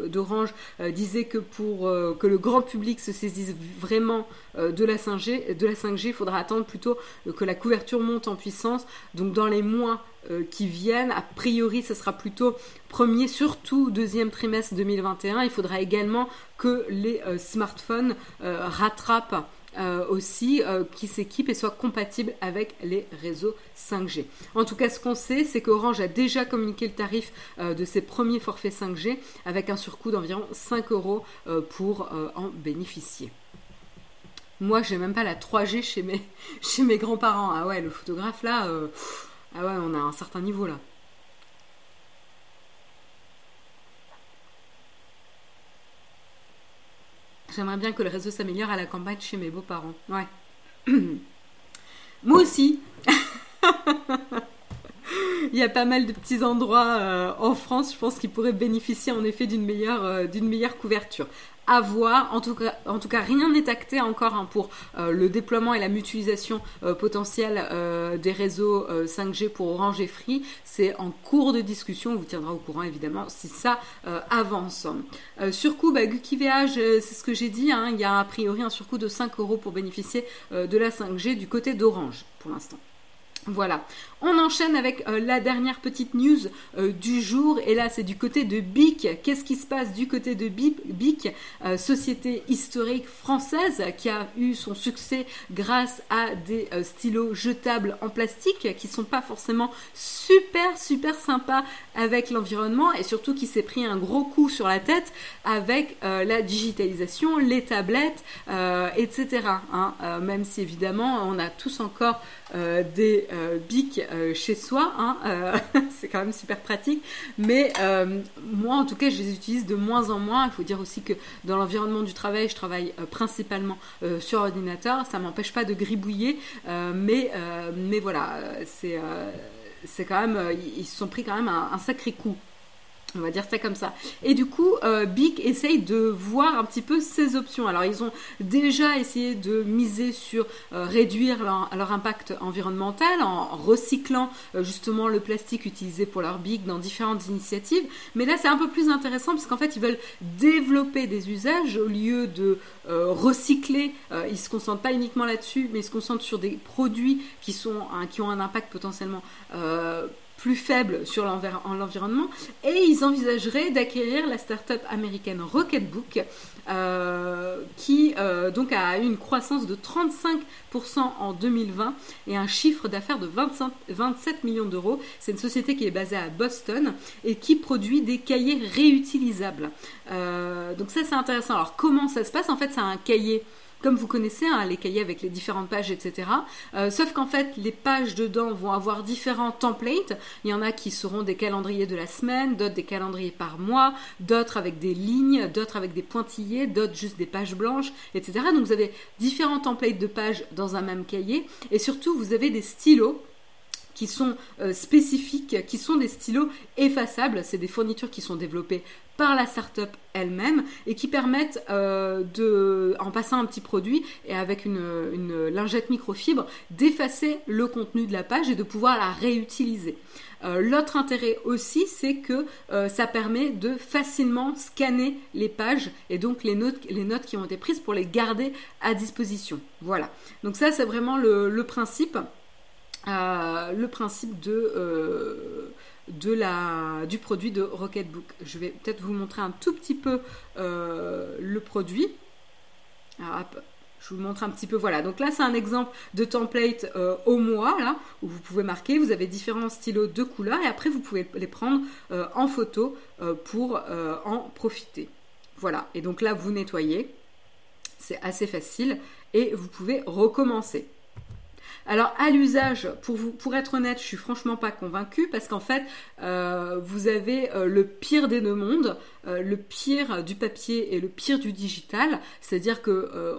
d'Orange, euh, disait que pour que le grand public se saisisse vraiment de la 5G, de la 5G, il faudra attendre plutôt que la couverture monte en puissance. Donc dans les mois qui viennent, a priori, ce sera plutôt premier, surtout deuxième trimestre 2021. Il faudra également que les smartphones rattrapent euh, aussi euh, qui s'équipent et soient compatibles avec les réseaux 5G. En tout cas, ce qu'on sait, c'est qu'Orange a déjà communiqué le tarif euh, de ses premiers forfaits 5G avec un surcoût d'environ 5 euros pour en bénéficier. Moi, j'ai même pas la 3G chez mes, chez mes grands-parents. Ah ouais, le photographe là, ah ouais, on a un certain niveau là. J'aimerais bien que le réseau s'améliore à la campagne chez mes beaux-parents. Ouais. Moi aussi. Il y a pas mal de petits endroits euh, en France, je pense, qui pourraient bénéficier en effet d'une meilleure, euh, d'une meilleure couverture En tout cas, rien n'est acté encore hein, pour euh, le déploiement et la mutualisation potentielle des réseaux 5G pour Orange et Free. C'est en cours de discussion. On vous tiendra au courant évidemment si ça avance. surcoût, bah, Gukiveage, c'est ce que j'ai dit. Hein, il y a a priori un surcoût de 5 euros pour bénéficier de la 5G du côté d'Orange pour l'instant. Voilà, on enchaîne avec euh, la dernière petite news euh, du jour et là c'est du côté de BIC. Qu'est-ce qui se passe du côté de BIC, euh, société historique française qui a eu son succès grâce à des stylos jetables en plastique qui sont pas forcément super super sympas avec l'environnement et surtout qui s'est pris un gros coup sur la tête avec la digitalisation, les tablettes, etc. Hein. même si évidemment on a tous encore des BIC euh, chez soi. Hein, euh, c'est quand même super pratique. Mais euh, moi, en tout cas, je les utilise de moins en moins. Il faut dire aussi que dans l'environnement du travail, je travaille principalement sur ordinateur. Ça m'empêche pas de gribouiller. mais, mais voilà, c'est c'est quand même, ils se sont pris quand même un sacré coup. On va dire ça comme ça. Et du coup, euh, Bic essaye de voir un petit peu ses options. Alors, ils ont déjà essayé de miser sur euh, réduire leur, impact environnemental en recyclant euh, justement le plastique utilisé pour leur Bic dans différentes initiatives. Mais là, c'est un peu plus intéressant parce qu'en fait, ils veulent développer des usages au lieu de recycler. ils se concentrent pas uniquement là-dessus, mais ils se concentrent sur des produits qui, sont, qui ont un impact potentiellement plus faible sur l'environnement et ils envisageraient d'acquérir la start-up américaine Rocketbook euh, qui euh, a eu une croissance de 35% en 2020 et un chiffre d'affaires de 27 millions d'euros. C'est une société qui est basée à Boston et qui produit des cahiers réutilisables. Euh, donc ça c'est intéressant. Alors comment ça se passe? En fait c'est un cahier comme vous connaissez hein, les cahiers avec les différentes pages, etc. Euh, sauf qu'en fait, les pages dedans vont avoir différents templates. Il y en a qui seront des calendriers de la semaine, d'autres des calendriers par mois, d'autres avec des lignes, d'autres avec des pointillés, d'autres juste des pages blanches, etc. Donc vous avez différents templates de pages dans un même cahier. Et surtout, vous avez des stylos qui sont euh, spécifiques, qui sont des stylos effaçables. C'est des fournitures qui sont développées par la startup elle-même et qui permettent euh, de, en passant un petit produit et avec une, lingette microfibre, d'effacer le contenu de la page et de pouvoir la réutiliser. Euh, l'autre intérêt aussi, c'est que ça permet de facilement scanner les pages et donc les notes, les notes qui ont été prises pour les garder à disposition. Voilà. Donc ça, c'est vraiment le principe. Euh, le principe de, euh, du produit de Rocketbook. Je vais peut-être vous montrer un tout petit peu euh, le produit. je vous montre un petit peu. Voilà, donc là c'est un exemple de template au mois, là, où vous pouvez marquer, vous avez différents stylos de couleurs et après vous pouvez les prendre en photo pour en profiter. Voilà, et donc là vous nettoyez, c'est assez facile et vous pouvez recommencer. Alors à l'usage, pour, être honnête, je suis franchement pas convaincue parce qu'en fait, euh, vous avez euh, le pire des deux mondes, euh, le pire du papier et le pire du digital. C'est-à-dire que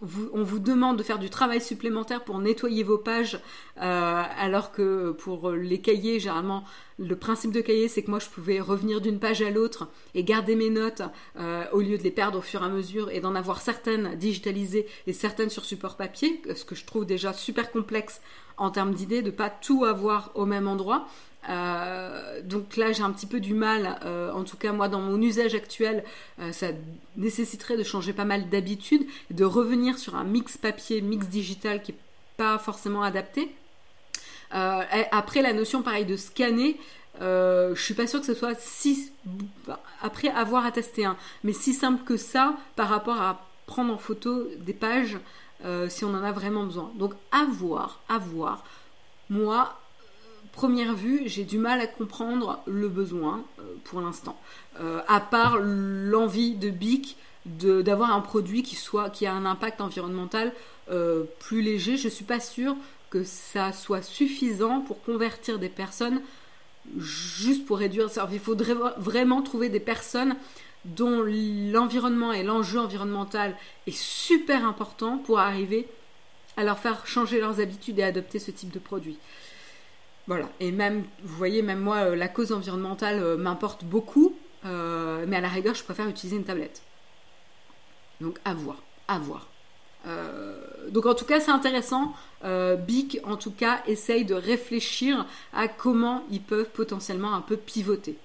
vous, demande de faire du travail supplémentaire pour nettoyer vos pages, alors que pour les cahiers, généralement, le principe de cahier, c'est que moi, je pouvais revenir d'une page à l'autre et garder mes notes euh, au lieu de les perdre au fur et à mesure et d'en avoir certaines digitalisées et certaines sur support papier, ce que je trouve déjà super complexe en termes d'idées, de pas tout avoir au même endroit. Euh, donc là, j'ai un petit peu du mal, euh, en tout cas moi dans mon usage actuel, ça nécessiterait de changer pas mal d'habitudes, de revenir sur un mix papier, mix digital qui est pas forcément adapté. Euh, après, la notion, pareil, de scanner, euh, je suis pas sûre que ce soit si, après avoir à tester un, mais si simple que ça par rapport à prendre en photo des pages euh, si on en a vraiment besoin. Donc à voir, à voir. Moi, première vue, j'ai du mal à comprendre le besoin pour l'instant. à part l'envie de Bic d'avoir un produit qui soit qui a un impact environnemental plus léger, je suis pas sûre que ça soit suffisant pour convertir des personnes juste pour réduire. Il faudrait vraiment trouver des personnes dont l'environnement et l'enjeu environnemental est super important pour arriver à leur faire changer leurs habitudes et adopter ce type de produit. Voilà, et même, vous voyez, même moi, euh, la cause environnementale euh, m'importe beaucoup, euh, mais à la rigueur, je préfère utiliser une tablette. Donc, à voir, à voir. donc, en tout cas, c'est intéressant. Bic, en tout cas, essaye de réfléchir à comment ils peuvent potentiellement un peu pivoter.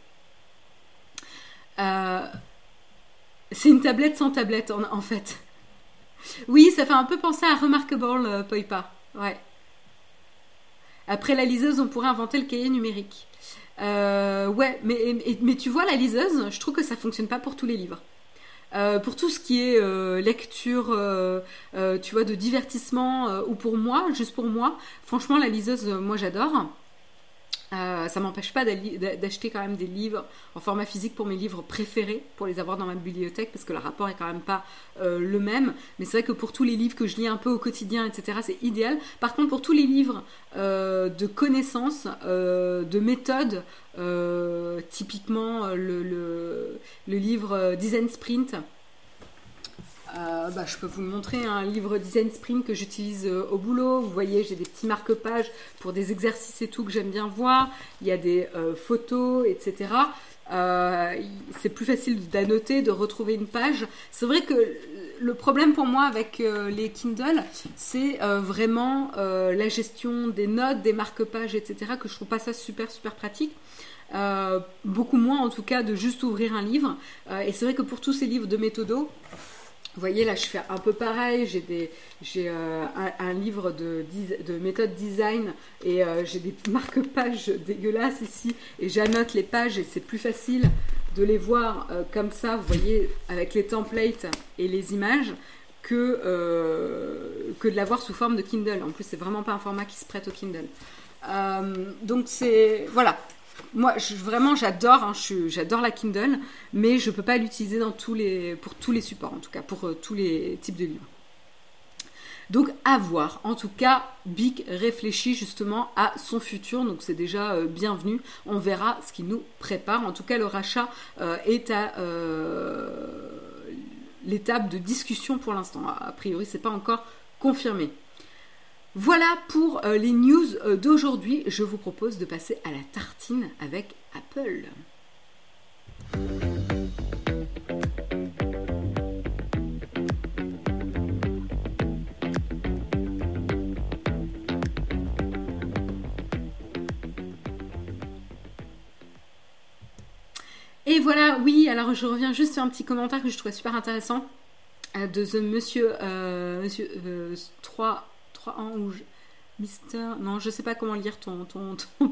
c'est une tablette sans tablette, en, fait. Oui, ça fait un peu penser à Remarkable Poipa. Ouais. Après la liseuse, on pourrait inventer le cahier numérique. Euh, ouais, mais, tu vois, la liseuse, je trouve que ça fonctionne pas pour tous les livres. Euh, pour tout ce qui est euh, lecture, tu vois, de divertissement, ou pour moi, juste pour moi, franchement, la liseuse, moi j'adore. Euh, ça m'empêche pas d'acheter quand même des livres en format physique pour mes livres préférés, pour les avoir dans ma bibliothèque, parce que le rapport est quand même pas euh, le même. Mais c'est vrai que pour tous les livres que je lis un peu au quotidien, etc., c'est idéal. Par contre, pour tous les livres euh, de connaissances, de méthodes, typiquement le, le, livre Design Sprint, euh, bah, je peux vous montrer un livre Design Sprint que j'utilise euh, au boulot. Vous voyez, j'ai des petits marque-pages pour des exercices et tout que j'aime bien voir. Il y a des euh, photos, etc. c'est plus facile d'annoter, de retrouver une page. C'est vrai que le problème pour moi avec les Kindle, c'est vraiment la gestion des notes, des marque-pages, etc. que je trouve pas ça super, super pratique. beaucoup moins en tout cas de juste ouvrir un livre. et c'est vrai que pour tous ces livres de méthodo, vous voyez, là, je fais un peu pareil. J'ai, euh, un, livre de, de méthode design et euh, j'ai des marque-pages dégueulasses ici. Et j'annote les pages et c'est plus facile de les voir euh, comme ça, vous voyez, avec les templates et les images, que, que de l'avoir sous forme de Kindle. En plus, c'est vraiment pas un format qui se prête au Kindle. donc, c'est. Voilà, moi, vraiment, j'adore, hein, j'adore la Kindle, mais je ne peux pas l'utiliser pour tous les supports, en tout cas, pour euh, tous les types de livres. Donc, à voir. En tout cas, Bic réfléchit justement à son futur, donc c'est déjà euh, bienvenu. On verra ce qui nous prépare. En tout cas, le rachat euh, est à l'étape de discussion pour l'instant. A priori, c'est pas encore confirmé. Voilà pour euh, les news euh, d'aujourd'hui. Je vous propose de passer à la tartine avec Apple. Et voilà, oui, alors je reviens juste sur un petit commentaire que je trouvais super intéressant euh, de The Monsieur, monsieur 3 ou Mister, non, je sais pas comment lire ton,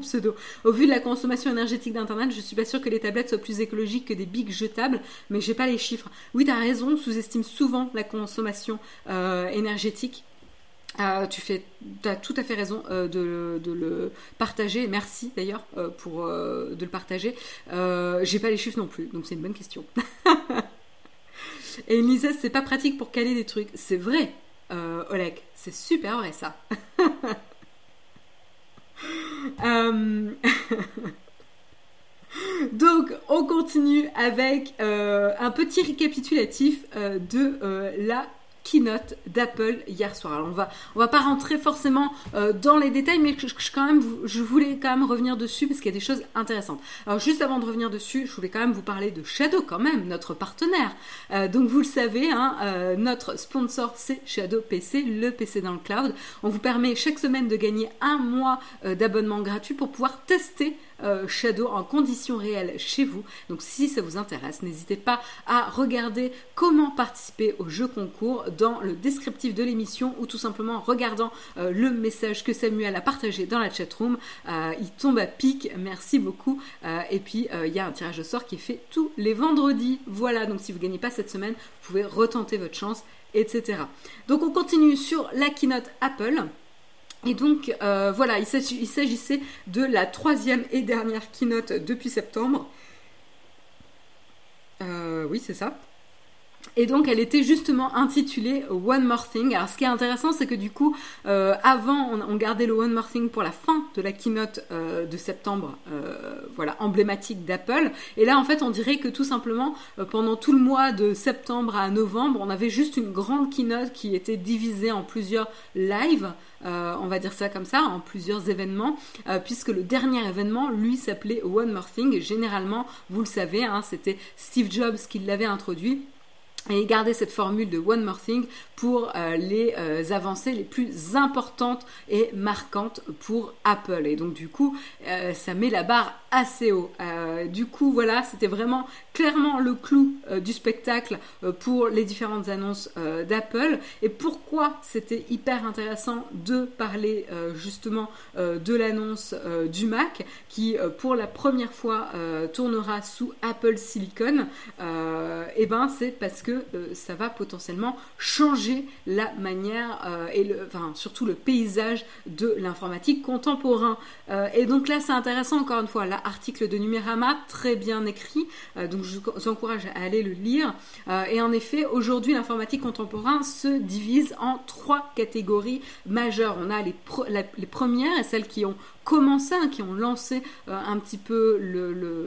pseudo. Au vu de la consommation énergétique d'Internet, je suis pas sûre que les tablettes soient plus écologiques que des bigs jetables, mais j'ai pas les chiffres. Oui, tu as raison, on sous-estime souvent la consommation euh, énergétique. Euh, tu as tout à fait raison euh, de, le partager. Merci d'ailleurs pour de le partager. j'ai pas les chiffres non plus, donc c'est une bonne question. Et Lisa, c'est pas pratique pour caler des trucs. C'est vrai, euh, Oleg. C'est super vrai ça. Euh, donc, on continue avec euh, un petit récapitulatif de la keynote d'Apple hier soir. Alors on va on va pas rentrer forcément euh, dans les détails, mais je, quand même je voulais quand même revenir dessus parce qu'il y a des choses intéressantes. Alors juste avant de revenir dessus, je voulais quand même vous parler de Shadow quand même, notre partenaire. Euh, donc vous le savez, hein, euh, notre sponsor c'est Shadow PC, le PC dans le cloud. On vous permet chaque semaine de gagner un mois d'abonnement gratuit pour pouvoir tester euh, Shadow en conditions réelles chez vous. Donc si ça vous intéresse, n'hésitez pas à regarder comment participer au jeu concours dans le descriptif de l'émission ou tout simplement en regardant euh, le message que Samuel a partagé dans la chatroom. Euh, il tombe à pic, merci beaucoup. et puis il y a un tirage au sort qui est fait tous les vendredis. Voilà, donc si vous ne gagnez pas cette semaine, vous pouvez retenter votre chance, etc. Donc on continue sur la keynote Apple. Et donc euh, voilà, il s'agissait de la troisième et dernière keynote depuis septembre. Euh, oui, c'est ça. Et donc elle était justement intitulée One More Thing. Alors ce qui est intéressant c'est que du coup euh, avant on, gardait le One More Thing pour la fin de la keynote euh, de septembre, euh, voilà emblématique d'Apple. Et là en fait on dirait que tout simplement pendant tout le mois de septembre à novembre on avait juste une grande keynote qui était divisée en plusieurs lives. on va dire ça comme ça, en plusieurs événements, puisque le dernier événement, lui, s'appelait One More Thing. généralement, vous le savez, hein, c'était Steve Jobs qui l'avait introduit et garder cette formule de One More Thing pour euh, les euh, avancées les plus importantes et marquantes pour Apple. Et donc du coup, euh, ça met la barre assez haut. du coup, voilà, c'était vraiment clairement le clou du spectacle pour les différentes annonces d'Apple. Et pourquoi c'était hyper intéressant de parler justement de l'annonce du Mac qui pour la première fois tournera sous Apple Silicon. et eh ben c'est parce que ça va potentiellement changer la manière euh, et enfin, surtout le paysage de l'informatique contemporain. Euh, et donc là, c'est intéressant encore une fois, l'article de Numérama, très bien écrit, donc je vous encourage à aller le lire. et en effet, aujourd'hui, l'informatique contemporaine se divise en trois catégories majeures. On a les, les premières et celles qui ont commencé, hein, qui ont lancé euh, un petit peu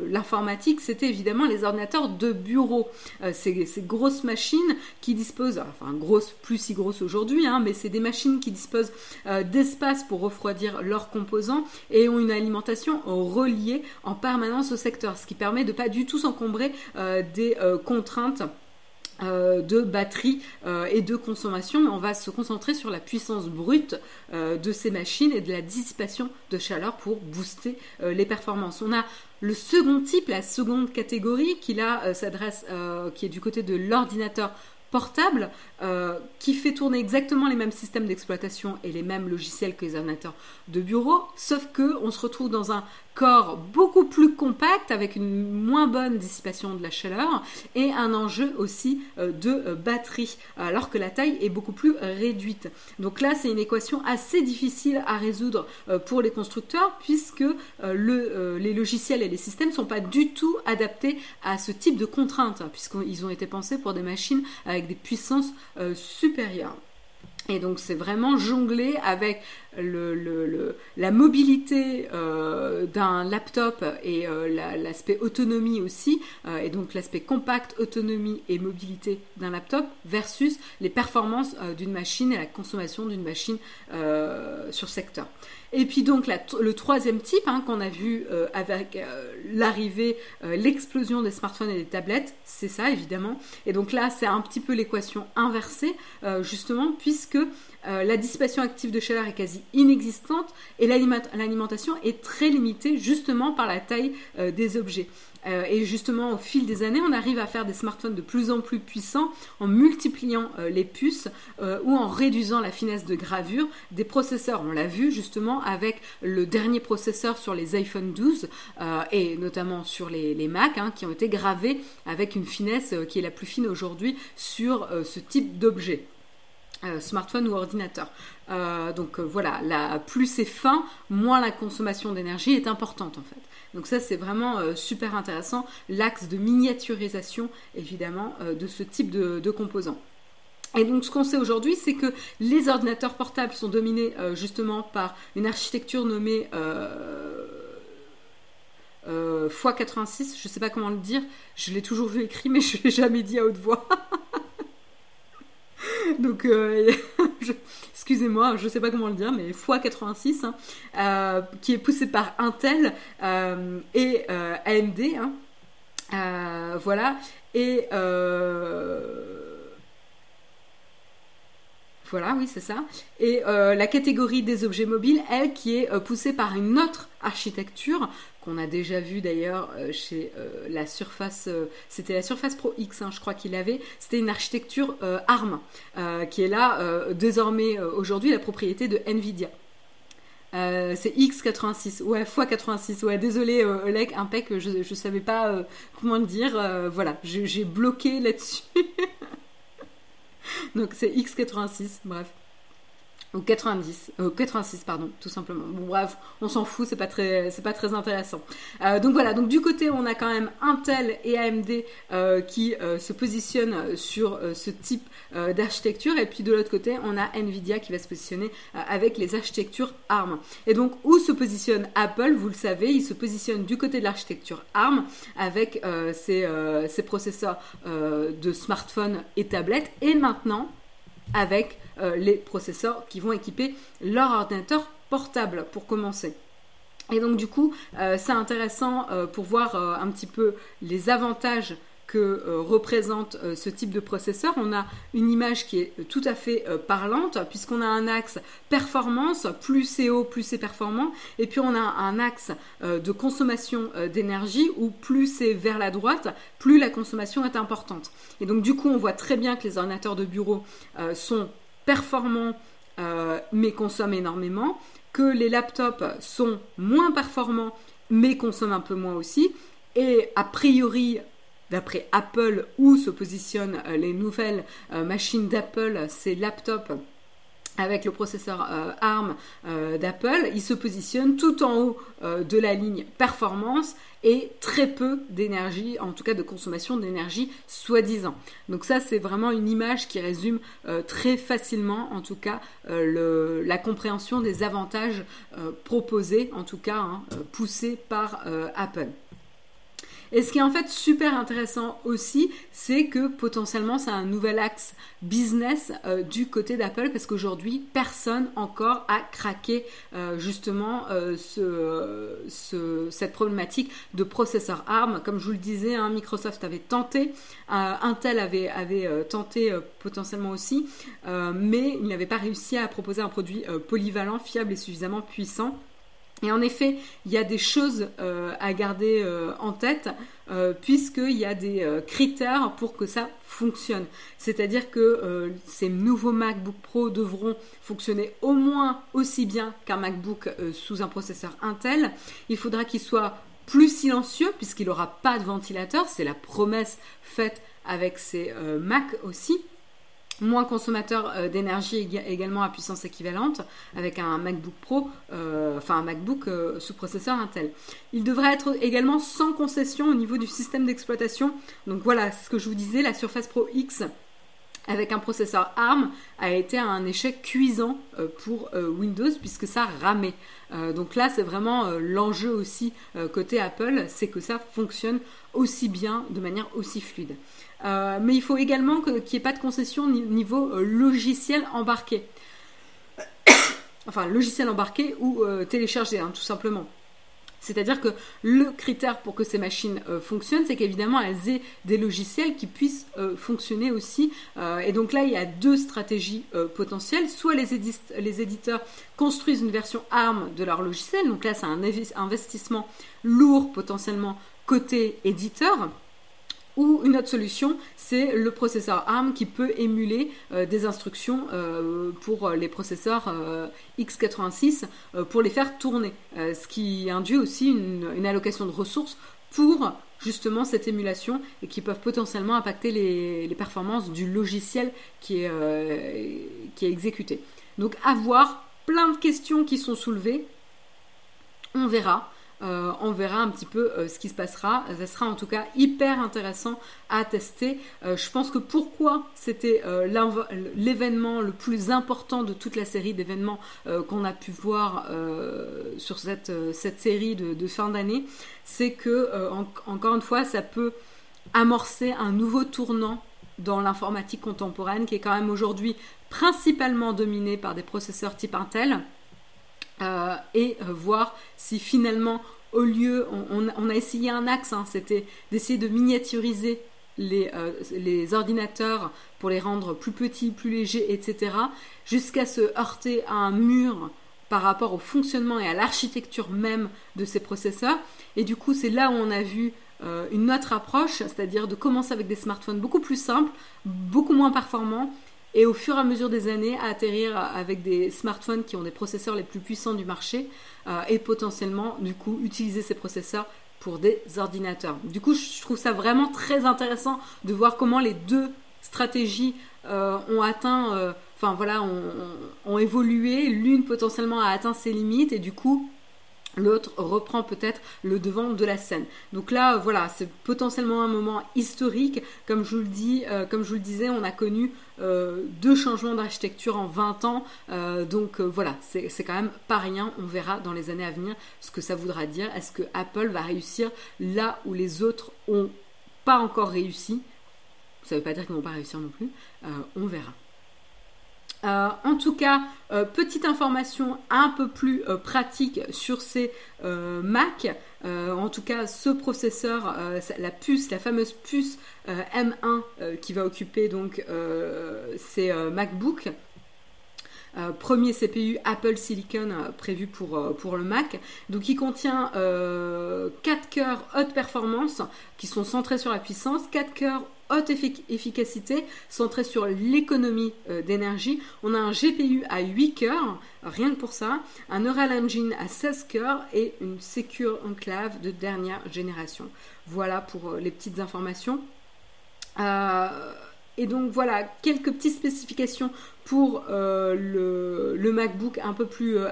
l'informatique, c'était évidemment les ordinateurs de bureau. Euh, ces, grosses machines qui disposent, enfin grosses, plus si grosses aujourd'hui, hein, mais c'est des machines qui disposent euh, d'espace pour refroidir leurs composants et ont une alimentation reliée en permanence au secteur, ce qui permet de pas du tout s'encombrer des contraintes euh, de batterie euh, et de consommation, mais on va se concentrer sur la puissance brute euh, de ces machines et de la dissipation de chaleur pour booster les performances. On a le second type, la seconde catégorie qui là s'adresse, qui est du côté de l'ordinateur portable qui fait tourner exactement les mêmes systèmes d'exploitation et les mêmes logiciels que les ordinateurs de bureau, sauf que on se retrouve dans un corps beaucoup plus compact avec une moins bonne dissipation de la chaleur et un enjeu aussi euh, de euh, batterie, alors que la taille est beaucoup plus réduite. Donc là, c'est une équation assez difficile à résoudre pour les constructeurs puisque le, les logiciels et les systèmes ne sont pas du tout adaptés à ce type de contraintes, puisqu'ils ont été pensés pour des machines avec des puissances euh, supérieures. Et donc c'est vraiment jongler avec la mobilité euh, d'un laptop et euh, l'aspect autonomie aussi, euh, et donc l'aspect compact, autonomie et mobilité d'un laptop versus les performances d'une machine et la consommation d'une machine sur secteur. Et puis donc le troisième type hein, qu'on a vu avec l'arrivée, l'explosion des smartphones et des tablettes, c'est ça évidemment. Et donc là c'est un petit peu l'équation inversée justement puisque euh, la dissipation active de chaleur est quasi inexistante et l'alimentation est très limitée justement par la taille euh, des objets. Euh, et justement, au fil des années, on arrive à faire des smartphones de plus en plus puissants en multipliant les puces ou en réduisant la finesse de gravure des processeurs. On l'a vu justement avec le dernier processeur sur les iPhone 12 et notamment sur les, Mac hein, qui ont été gravés avec une finesse qui est la plus fine aujourd'hui sur ce type d'objet. Euh, smartphone ou ordinateur. Euh, donc euh, voilà, la, plus c'est fin, moins la consommation d'énergie est importante en fait. Donc ça c'est vraiment super intéressant, l'axe de miniaturisation évidemment de ce type de, composants. Et donc ce qu'on sait aujourd'hui, c'est que les ordinateurs portables sont dominés justement par une architecture nommée x86, je ne sais pas comment le dire, je l'ai toujours vu écrit mais je ne l'ai jamais dit à haute voix. Donc, euh, excusez-moi, je ne sais pas comment le dire, mais x86, hein, euh, qui est poussé par Intel euh, et AMD. Hein. voilà. Et voilà, oui, c'est ça. Et la catégorie des objets mobiles, elle, qui est poussée par une autre architecture qu'on a déjà vu d'ailleurs euh, chez euh, la Surface, euh, c'était la Surface Pro X, hein, je crois qu'il avait, c'était une architecture ARM, qui est là désormais aujourd'hui la propriété de Nvidia. c'est X86, ouais, x86, ouais, désolé, Olek, impec, je ne savais pas comment le dire, voilà, j'ai bloqué là-dessus. Donc c'est X86, bref. Ou 90, 86 euh, pardon, tout simplement. Bon, bref, on s'en fout, c'est pas très, c'est pas très intéressant. Euh, donc voilà, donc du côté on a quand même Intel et AMD euh, qui se positionnent sur ce type d'architecture, et puis de l'autre côté on a Nvidia qui va se positionner avec les architectures ARM. Et donc où se positionne Apple? Vous le savez, il se positionne du côté de l'architecture ARM avec ses, ses, processeurs de smartphones et tablettes, et maintenant avec euh, les processeurs qui vont équiper leur ordinateur portable pour commencer. Et donc du coup, euh, c'est intéressant euh, pour voir un petit peu les avantages que représente ce type de processeur. On a une image qui est tout à fait parlante puisqu'on a un axe performance, plus c'est haut, plus c'est performant, et puis on a un axe de consommation d'énergie où plus c'est vers la droite, plus la consommation est importante. Et donc du coup, on voit très bien que les ordinateurs de bureau sont performants euh, mais consomment énormément, que les laptops sont moins performants mais consomment un peu moins aussi, et a priori, d'après Apple, où se positionnent euh, les nouvelles euh, machines d'Apple, ces laptops avec le processeur euh, ARM euh, d'Apple, il se positionne tout en haut euh, de la ligne performance et très peu d'énergie, en tout cas de consommation d'énergie soi-disant. Donc ça c'est vraiment une image qui résume très facilement en tout cas la compréhension des avantages proposés, en tout cas hein, poussés par Apple. Et ce qui est en fait super intéressant aussi, c'est que potentiellement c'est un nouvel axe business euh, du côté d'Apple parce qu'aujourd'hui personne encore a craqué euh, justement euh, ce, cette problématique de processeur ARM. Comme je vous le disais, hein, Microsoft avait tenté, Intel avait, avait tenté potentiellement aussi, mais il n'avait pas réussi à proposer un produit polyvalent, fiable et suffisamment puissant et en effet, il y a des choses euh, à garder euh, en tête, euh, puisqu'il y a des critères pour que ça fonctionne. C'est-à-dire que ces nouveaux MacBook Pro devront fonctionner au moins aussi bien qu'un MacBook sous un processeur Intel. Il faudra qu'il soit plus silencieux, puisqu'il n'aura pas de ventilateur. C'est la promesse faite avec ces Mac aussi moins consommateur euh, d'énergie également à puissance équivalente avec un MacBook Pro, euh, enfin un MacBook euh, sous processeur Intel. Il devrait être également sans concession au niveau du système d'exploitation. Donc voilà, ce que je vous disais, la Surface Pro X avec un processeur ARM a été un échec cuisant pour Windows puisque ça ramait. donc là, c'est vraiment l'enjeu aussi côté Apple, c'est que ça fonctionne aussi bien, de manière aussi fluide. Euh, mais il faut également qu'il n'y ait pas de concession niveau euh, logiciel embarqué. enfin, logiciel embarqué ou euh, téléchargé, hein, tout simplement. C'est-à-dire que le critère pour que ces machines fonctionnent, c'est qu'évidemment elles aient des logiciels qui puissent fonctionner aussi. et donc là, il y a deux stratégies potentielles. Soit les, les, éditeurs construisent une version ARM de leur logiciel. Donc là, c'est un investissement lourd potentiellement côté éditeur. Ou une autre solution, c'est le processeur ARM qui peut émuler euh, des instructions euh, pour les processeurs euh, x86 pour les faire tourner, ce qui induit aussi une, allocation de ressources pour justement cette émulation et qui peuvent potentiellement impacter les, performances du logiciel qui est, qui est exécuté. Donc à voir, plein de questions qui sont soulevées, on verra. Euh, on verra un petit peu euh, ce qui se passera. Ça sera en tout cas hyper intéressant à tester. Euh, je pense que pourquoi c'était l'événement le plus important de toute la série d'événements qu'on a pu voir sur cette, série de, fin d'année, c'est que, encore une fois, ça peut amorcer un nouveau tournant dans l'informatique contemporaine qui est quand même aujourd'hui principalement dominée par des processeurs type Intel. Euh, et euh, voir si finalement, au lieu, on, a essayé un axe, hein, c'était d'essayer de miniaturiser les, euh, les, ordinateurs pour les rendre plus petits, plus légers, etc., jusqu'à se heurter à un mur par rapport au fonctionnement et à l'architecture même de ces processeurs. Et du coup, c'est là où on a vu une autre approche, c'est-à-dire de commencer avec des smartphones beaucoup plus simples, beaucoup moins performants, et au fur et à mesure des années atterrir avec des smartphones qui ont des processeurs les plus puissants du marché euh, et potentiellement du coup utiliser ces processeurs pour des ordinateurs. Du coup, je trouve ça vraiment très intéressant de voir comment les deux stratégies euh, ont atteint enfin voilà, ont évolué. L'une potentiellement a atteint ses limites et du coup, l'autre reprend peut-être le devant de la scène. Donc là, voilà, c'est potentiellement un moment historique. Comme je vous le euh, disais, on a connu euh, deux changements d'architecture en 20 ans. Euh, donc voilà, c'est quand même pas rien. On verra dans les années à venir ce que ça voudra dire. Est-ce que Apple va réussir là où les autres ont pas encore réussi? Ça ne veut pas dire qu'ils vont pas réussir non plus. on verra. Euh, en tout cas, euh, petite information un peu plus euh, pratique sur ces Mac. en tout cas, ce processeur, la puce, la fameuse puce M1 qui va occuper donc ces MacBooks. premier CPU Apple Silicon prévu pour, pour le Mac. Donc il contient 4 cœurs haute performance qui sont centrés sur la puissance, 4 cœurs haute efficacité centrée sur l'économie euh, d'énergie. On a un GPU à 8 cœurs, rien que pour ça, un Neural Engine à 16 cœurs et une Secure Enclave de dernière génération. Voilà pour euh, les petites informations. Euh, et donc voilà, quelques petites spécifications pour euh, le, MacBook un peu plus, euh.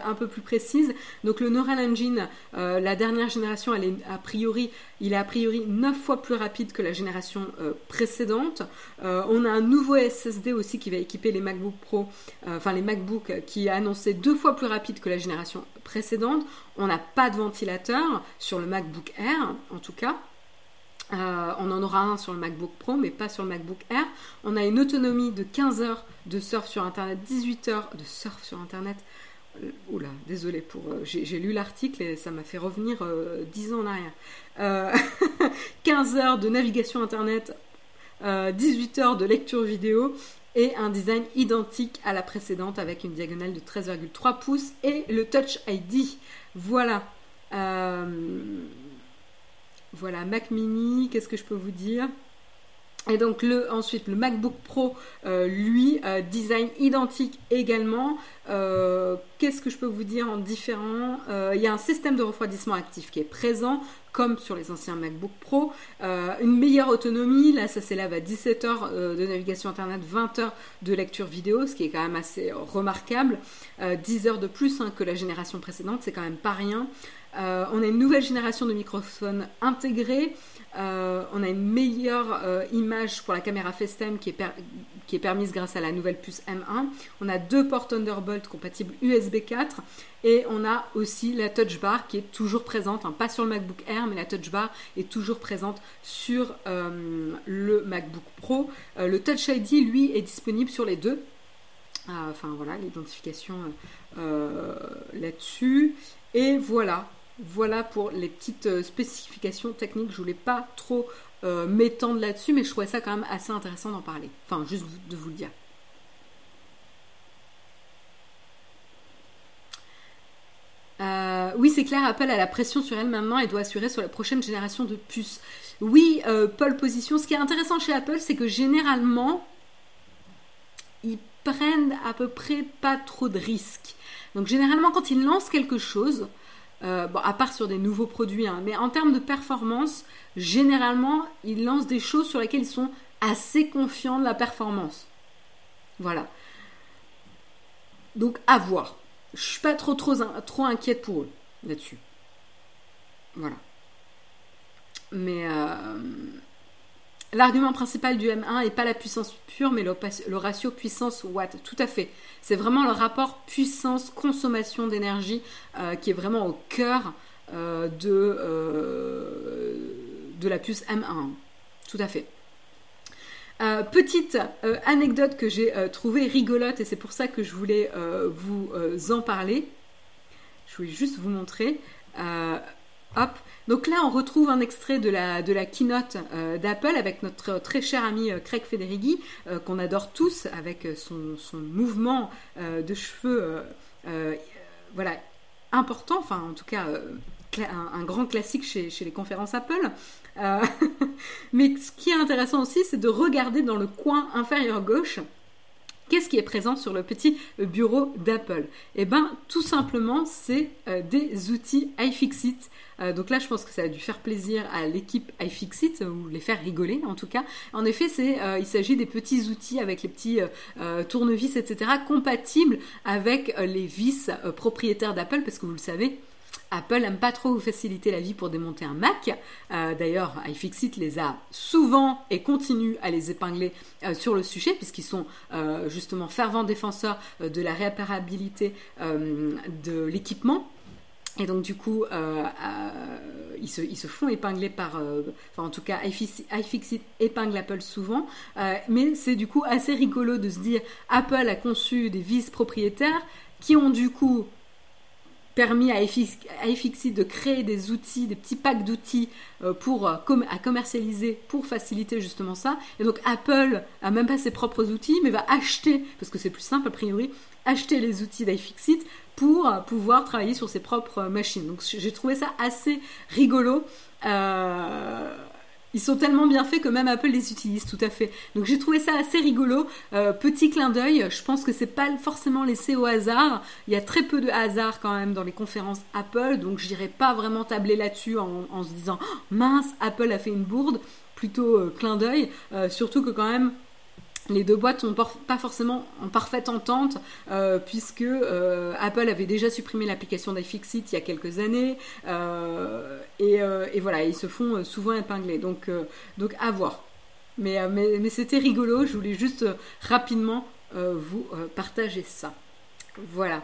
Donc le Neural Engine, euh, la dernière génération, elle est a priori, il est a priori 9 fois plus rapide que la génération précédente. on a un nouveau SSD aussi qui va équiper les MacBook Pro, enfin les MacBook qui est annoncé deux fois plus rapide que la génération précédente. On n'a pas de ventilateur sur le MacBook Air en tout cas. Euh, on en aura un sur le MacBook Pro, mais pas sur le MacBook Air. On a une autonomie de 15 heures de surf sur Internet, 18 heures de surf sur Internet. Euh, oula, désolé pour. Euh, j'ai lu l'article et ça m'a fait revenir 10 ans en arrière. 15 heures de navigation Internet, 18 heures de lecture vidéo et un design identique à la précédente avec une diagonale de 13,3 pouces et le Touch ID. Voilà. Voilà, Mac Mini, qu'est-ce que je peux vous dire? Et donc le, ensuite le MacBook Pro, euh, lui, euh, design identique également. Euh, qu'est-ce que je peux vous dire en différent? Il y a un système de refroidissement actif qui est présent, comme sur les anciens MacBook Pro. une meilleure autonomie, là ça s'élève à 17 heures de navigation Internet, 20 heures de lecture vidéo, ce qui est quand même assez remarquable. 10 heures de plus hein, que la génération précédente, c'est quand même pas rien. Euh, on a une nouvelle génération de microphones intégrés. Euh, on a une meilleure euh, image pour la caméra FaceTime qui est, permise grâce à la nouvelle puce M1. On a deux ports Thunderbolt compatibles USB 4 et on a aussi la Touch Bar qui est toujours présente, hein, pas sur le MacBook Air, mais la Touch Bar est toujours présente sur le MacBook Pro. le Touch ID, lui, est disponible sur les deux. Enfin voilà, l'identification là-dessus. Et voilà, voilà pour les petites euh, spécifications techniques. Je voulais pas trop euh, m'étendre là-dessus, mais je trouvais ça quand même assez intéressant d'en parler. Enfin, juste de vous le dire. Euh, oui, c'est clair, Apple a la pression sur elle maintenant et doit assurer sur la prochaine génération de puces. Oui, pole position. Ce qui est intéressant chez Apple, c'est que généralement, ils prennent à peu près pas trop de risques. Donc généralement, quand ils lancent quelque chose, euh, bon, à part sur des nouveaux produits, hein, mais en termes de performance, généralement, ils lancent des choses sur lesquelles ils sont assez confiants de la performance. Voilà. Donc à voir. Je suis pas trop trop, trop inquiète pour eux là-dessus. Voilà. Mais euh, L'argument principal du M1 n'est pas la puissance pure, mais le, ratio puissance-watt. Tout à fait. C'est vraiment le rapport puissance-consommation d'énergie euh, qui est vraiment au cœur euh, de, euh, de la puce M1. Tout à fait. petite anecdote que j'ai trouvée rigolote et c'est pour ça que je voulais vous en parler. Je voulais juste vous montrer. Donc là, on retrouve un extrait de la, keynote euh, d'Apple avec notre très cher ami euh, Craig Federighi, euh, qu'on adore tous, avec son, son mouvement de cheveux voilà, important, enfin en tout cas un, grand classique chez, chez, les conférences Apple. mais ce qui est intéressant aussi, c'est de regarder dans le coin inférieur gauche Qu'est-ce qui est présent sur le petit bureau d'Apple? Eh bien, tout simplement, c'est des outils iFixit euh, donc là, je pense que ça a dû faire plaisir à l'équipe iFixit, ou les faire rigoler en tout cas. En effet, euh, il s'agit des petits outils avec les petits euh, tournevis, etc., compatibles avec les vis propriétaires d'Apple, parce que vous le savez, Apple n'aime pas trop vous faciliter la vie pour démonter un Mac. D'ailleurs, iFixit les a souvent et continue à les épingler sur le sujet, puisqu'ils sont justement fervents défenseurs de la réapparabilité de l'équipement. Et donc du coup, euh, euh, ils, se, font épingler par, euh, enfin en tout cas, iFixit épingle Apple souvent, mais c'est du coup assez rigolo de se dire Apple a conçu des vis propriétaires qui ont du coup permis à iFixit de créer des outils, des petits packs d'outils pour à commercialiser pour faciliter justement ça. Et donc Apple a même pas ses propres outils, mais va acheter, parce que c'est plus simple a priori, acheter les outils d'iFixit pour pouvoir travailler sur ses propres machines. Donc j'ai trouvé ça assez rigolo. Euh, ils sont tellement bien faits que même Apple les utilise, tout à fait. Donc j'ai trouvé ça assez rigolo. Euh, petit clin d'œil, je pense que c'est pas forcément laissé au hasard. Il y a très peu de hasard quand même dans les conférences Apple, donc je dirais pas vraiment tabler là-dessus en, se disant oh, mince, Apple a fait une bourde. Plutôt euh, clin d'œil, surtout que quand même les deux boîtes sont pas forcément en parfaite entente euh, puisque euh, Apple avait déjà supprimé l'application d'iFixit il y a quelques années euh, et, voilà ils se font souvent épingler. Donc donc à voir. Mais, mais c'était rigolo. Je voulais juste rapidement vous partager ça. Voilà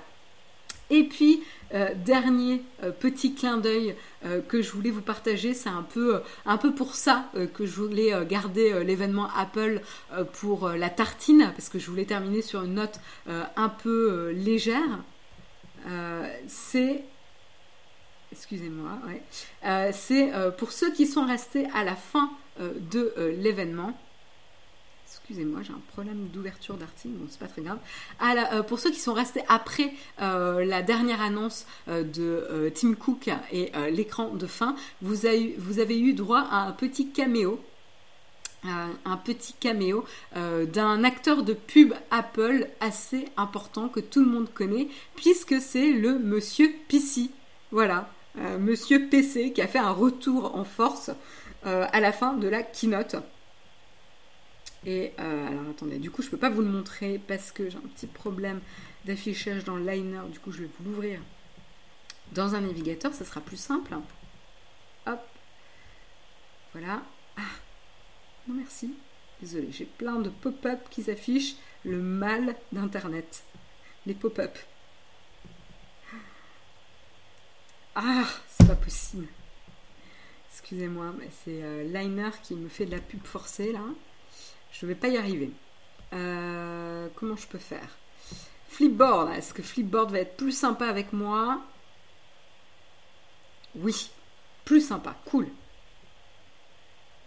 et puis, euh, dernier euh, petit clin d'œil euh, que je voulais vous partager, c'est un peu, un peu pour ça que je voulais garder l'événement Apple pour la tartine, parce que je voulais terminer sur une note un peu légère. c'est excusez-moi, c'est pour ceux qui sont restés à la fin de l'événement. Excusez-moi, j'ai un problème d'ouverture d'article, bon, c'est pas très grave. Euh, pour ceux qui sont restés après euh, la dernière annonce euh, de Tim Cook et l'écran de fin, vous avez, vous avez, eu droit à un petit caméo. un petit caméo d'un acteur de pub Apple assez important que tout le monde connaît, puisque c'est le monsieur PC. Voilà, monsieur PC qui a fait un retour en force à la fin de la keynote. Et euh, alors attendez, du coup je peux pas vous le montrer parce que j'ai un petit problème d'affichage dans le liner. Du coup je vais vous l'ouvrir dans un navigateur, ça sera plus simple. Hop, voilà. Ah, non merci. Désolé, j'ai plein de pop-up qui s'affichent. Le mal d'Internet. Les pop-up. Ah, c'est pas possible. Excusez-moi, mais c'est euh, Liner qui me fait de la pub forcée là. Je ne vais pas y arriver. Euh, comment je peux faire? Flipboard, est-ce que Flipboard va être plus sympa avec moi? Oui, plus sympa, cool.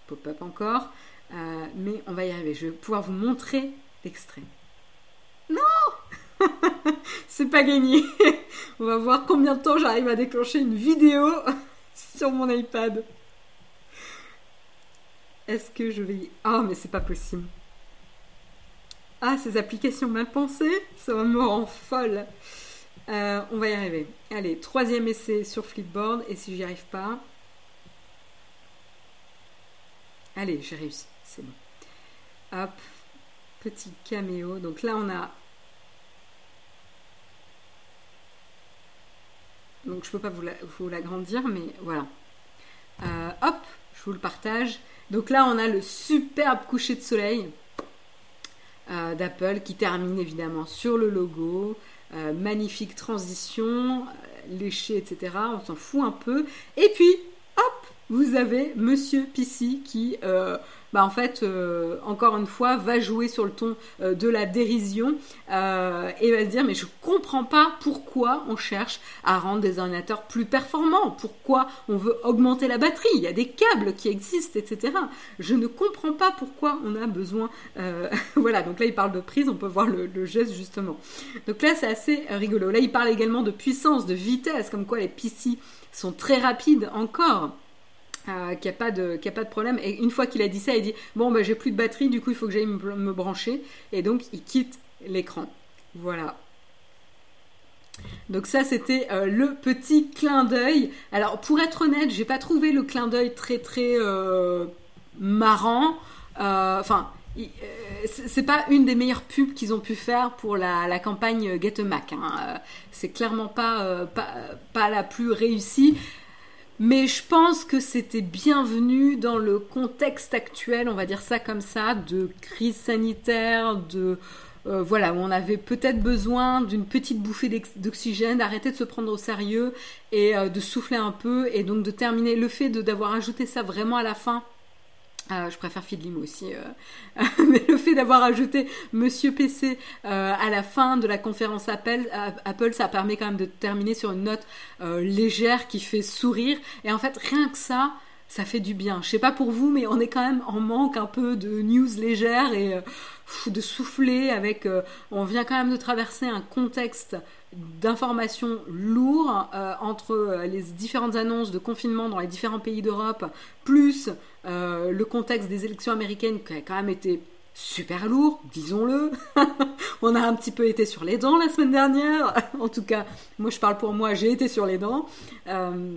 Pop-up encore. Euh, mais on va y arriver. Je vais pouvoir vous montrer l'extrait. Non C'est pas gagné. on va voir combien de temps j'arrive à déclencher une vidéo sur mon iPad. Est-ce que je vais... Ah, oh, mais c'est pas possible. Ah, ces applications mal pensées, ça me rend folle. Euh, on va y arriver. Allez, troisième essai sur Flipboard, et si j'y arrive pas... Allez, j'ai réussi, c'est bon. Hop, petit caméo. Donc là, on a... Donc je peux pas vous l'agrandir, mais voilà. Euh, hop, je vous le partage. Donc là, on a le superbe coucher de soleil euh, d'Apple qui termine évidemment sur le logo. Euh, magnifique transition, euh, léché, etc. On s'en fout un peu. Et puis, hop, vous avez Monsieur PC qui bah en fait, euh, encore une fois, va jouer sur le ton euh, de la dérision euh, et va se dire mais je comprends pas pourquoi on cherche à rendre des ordinateurs plus performants, pourquoi on veut augmenter la batterie, il y a des câbles qui existent, etc. Je ne comprends pas pourquoi on a besoin. voilà, donc là il parle de prise, on peut voir le, le geste justement. Donc là c'est assez rigolo. Là il parle également de puissance, de vitesse, comme quoi les PC sont très rapides encore. Qu'il n'y a, pas de, problème. Et une fois qu'il a dit ça, il dit Bon, bah, j'ai plus de batterie, du coup, il faut que j'aille me, brancher. Et donc, il quitte l'écran. Voilà. Donc ça c'était euh, le petit clin d'œil. Alors pour être honnête, j'ai pas trouvé le clin d'œil très très euh, marrant. Euh, enfin, c'est pas une des meilleures pubs qu'ils ont pu faire pour la, campagne Get a Mac. Hein. C'est clairement pas, pas la plus réussie. Mais je pense que c'était bienvenu dans le contexte actuel, on va dire ça comme ça, de crise sanitaire, de euh, voilà, où on avait peut-être besoin d'une petite bouffée d'oxygène, d'arrêter de se prendre au sérieux et euh, de souffler un peu et donc de terminer le fait d'avoir ajouté ça vraiment à la fin. Euh, je préfère Fidlim aussi, mais le fait d'avoir ajouté Monsieur PC à la fin de la conférence Apple, ça permet quand même de terminer sur une note légère qui fait sourire. Et en fait, rien que ça, ça fait du bien. Je sais pas pour vous, mais on est quand même en manque un peu de news légères et euh, de souffler avec. Euh, on vient quand même de traverser un contexte d'informations lourd euh, entre les différentes annonces de confinement dans les différents pays d'Europe, plus le contexte des élections américaines qui a quand même été super lourd, disons-le. on a un petit peu été sur les dents la semaine dernière. en tout cas, moi je parle pour moi, j'ai été sur les dents. Euh,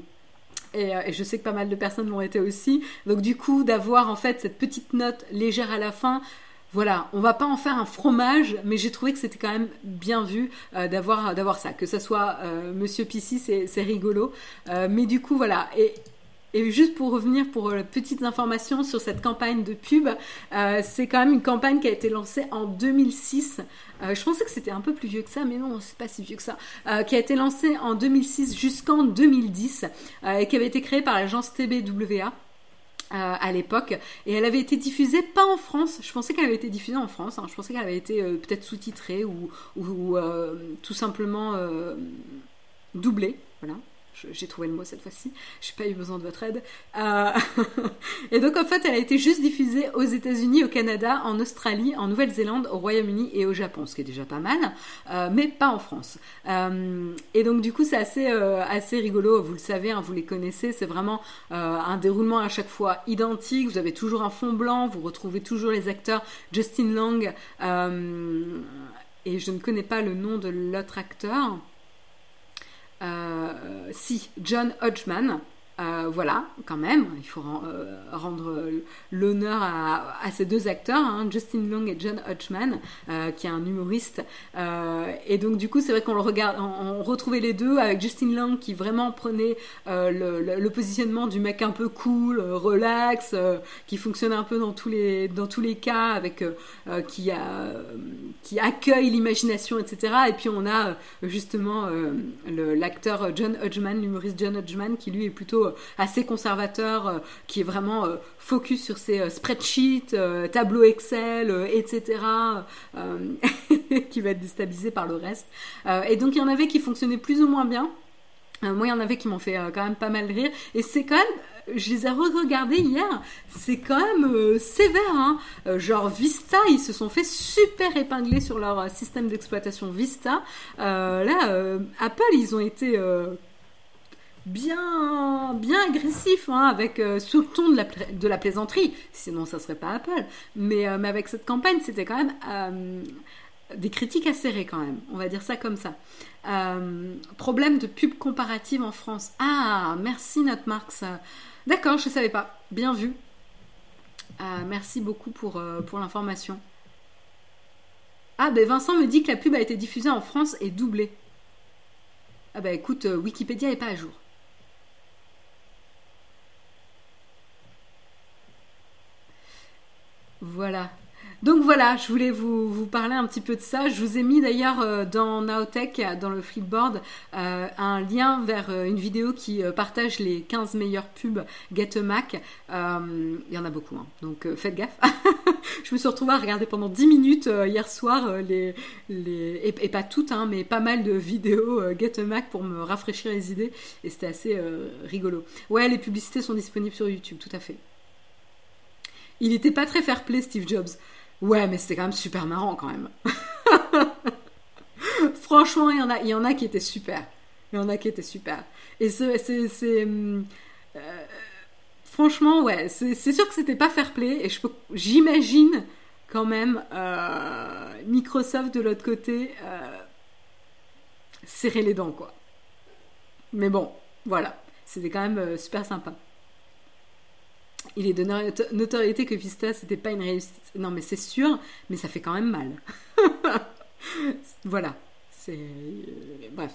et, je sais que pas mal de personnes l'ont été aussi. Donc du coup, d'avoir en fait cette petite note légère à la fin, voilà, on va pas en faire un fromage, mais j'ai trouvé que c'était quand même bien vu euh, d'avoir d'avoir ça, que ce soit euh, Monsieur Pissi, c'est rigolo. mais du coup, voilà. Et et juste pour revenir pour euh, petites informations sur cette campagne de pub, euh, c'est quand même une campagne qui a été lancée en 2006. Euh, je pensais que c'était un peu plus vieux que ça, mais non, c'est pas si vieux que ça. qui a été lancée en 2006 jusqu'en 2010 et qui avait été créée par l'agence TBWA. à l'époque et elle avait été diffusée pas en France je pensais qu'elle avait été diffusée en France hein. je pensais qu'elle avait été peut-être sous-titrée ou, ou tout simplement doublée voilà j'ai trouvé le mot cette fois-ci, je n'ai pas eu besoin de votre aide. Euh, et donc en fait, elle a été juste diffusée aux États-Unis, au Canada, en Australie, en Nouvelle-Zélande, au Royaume-Uni et au Japon, ce qui est déjà pas mal, euh, mais pas en France. Euh, et donc du coup, c'est assez, assez rigolo, vous le savez, hein, vous les connaissez, c'est vraiment un déroulement à chaque fois identique, vous avez toujours un fond blanc, vous retrouvez toujours les acteurs Justin Long, et je ne connais pas le nom de l'autre acteur. Euh, si John Hodgman, euh, voilà, quand même, il faut euh, rendre l'honneur à, ces deux acteurs, hein, Justin Long et John Hodgman, qui est un humoriste. et donc du coup, c'est vrai qu'on le regarde, on, retrouvait les deux avec Justin Long qui vraiment prenait le, positionnement du mec un peu cool, relax, qui fonctionnait un peu dans tous les dans tous les cas, avec qui accueille l'imagination, etc. Et puis on a justement l'acteur John Hodgman, l'humoriste John Hodgman, qui lui est plutôt euh, assez conservateur, euh, qui est vraiment euh, focus sur ses spreadsheets, tableaux Excel, etc., qui va être déstabilisé par le reste. et donc il y en avait qui fonctionnaient plus ou moins bien. moi, il y en avait qui m'ont fait quand même pas mal rire. Et c'est quand même je les ai re-regardés hier, c'est quand même sévère. Hein. genre Vista, ils se sont fait super épingler sur leur système d'exploitation Vista. là, Apple, ils ont été bien, bien agressif, hein, avec euh, sous le ton de la, plaisanterie. Sinon, ça serait pas Apple. Mais, euh, mais avec cette campagne, c'était quand même euh, des critiques acérées quand même. On va dire ça comme ça. problème de pub comparative en France. Ah, merci notre. D'accord, je ne savais pas. Bien vu. merci beaucoup pour, pour l'information. Ah, ben Vincent me dit que la pub a été diffusée en France et doublée. Ah ben écoute, Wikipédia n'est pas à jour. Voilà. Donc voilà, je voulais vous, parler un petit peu de ça. Je vous ai mis d'ailleurs euh, dans Naotech, dans le Flipboard, euh, un lien vers euh, une vidéo qui partage les 15 meilleures pubs Get a Mac. Il y en a beaucoup, hein. donc faites gaffe. je me suis retrouvée à regarder pendant 10 minutes hier soir, les, et, pas toutes, hein, mais pas mal de vidéos Get a Mac pour me rafraîchir les idées, et c'était assez rigolo. Ouais, les publicités sont disponibles sur YouTube, tout à fait. Il n'était pas très fair-play, Steve Jobs. Ouais, mais c'était quand même super marrant quand même. Franchement, il y, en a, il y en a qui étaient super. Il y en a qui étaient super. Et c'est. Euh, franchement, ouais, c'est sûr que c'était pas fair-play. Et j'imagine quand même euh, Microsoft de l'autre côté, serrer les dents, quoi. Mais bon, voilà, c'était quand même super sympa. Il est de notoriété que Vista, c'était pas une réussite. Non, mais c'est sûr, mais ça fait quand même mal. voilà, c'est. Bref.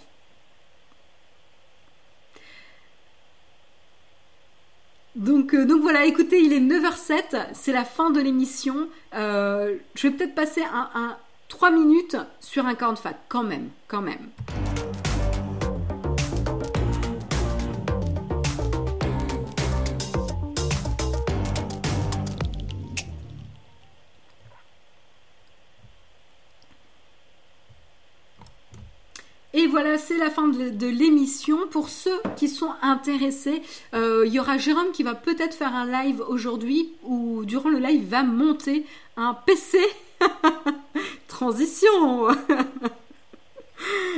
Donc, euh, donc voilà, écoutez, il est 9h07, c'est la fin de l'émission. Euh, je vais peut-être passer un, un 3 minutes sur un corn fat, quand même, quand même. Et voilà, c'est la fin de, l'émission. Pour ceux qui sont intéressés, euh, il y aura Jérôme qui va peut-être faire un live aujourd'hui ou durant le live va monter un PC. Transition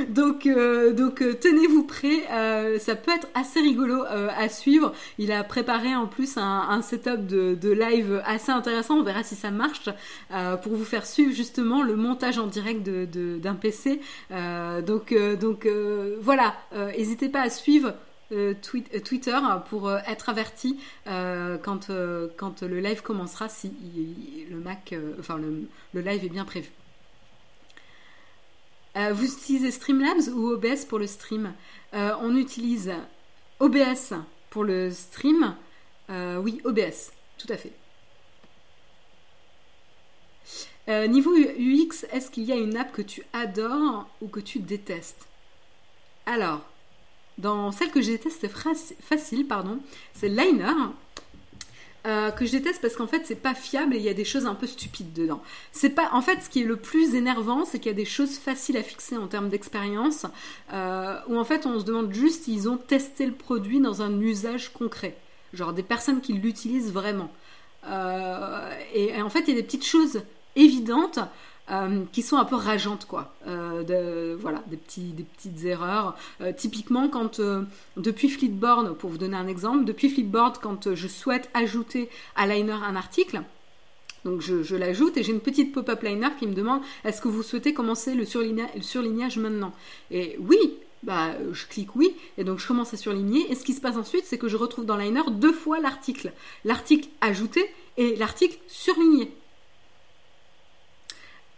donc, euh, euh, tenez-vous prêts, euh, ça peut être assez rigolo à suivre. Il a préparé en plus un, setup de, live assez intéressant. On verra si ça marche pour vous faire suivre justement le montage en direct d'un PC. donc, voilà, n'hésitez pas à suivre. Twitter pour être averti quand, quand le live commencera si le Mac, enfin le live est bien prévu. Euh, vous utilisez Streamlabs ou OBS pour le stream euh, On utilise OBS pour le stream. Euh, oui, OBS, tout à fait. niveau UX, est-ce qu'il y a une app que tu adores ou que tu détestes? Alors, dans celle que je déteste, facile, pardon. C'est Liner. Euh, que je déteste parce qu'en fait c'est pas fiable et il y a des choses un peu stupides dedans. C'est pas en fait ce qui est le plus énervant, c'est qu'il y a des choses faciles à fixer en termes d'expérience euh, où en fait on se demande juste s'ils ont testé le produit dans un usage concret, genre des personnes qui l'utilisent vraiment. Euh, et, en fait il y a des petites choses évidentes euh, qui sont un peu rageantes, quoi. Euh, voilà, des, petits, des petites erreurs. Euh, typiquement, quand depuis Flipboard, pour vous donner un exemple, depuis Flipboard, quand je souhaite ajouter à Liner un article, donc je, l'ajoute et j'ai une petite pop-up liner qui me demande est-ce que vous souhaitez commencer le, surlignage maintenant? Et oui, bah, je clique oui, et donc je commence à surligner. Et ce qui se passe ensuite, c'est que je retrouve dans Liner deux fois l'article. L'article ajouté et l'article surligné.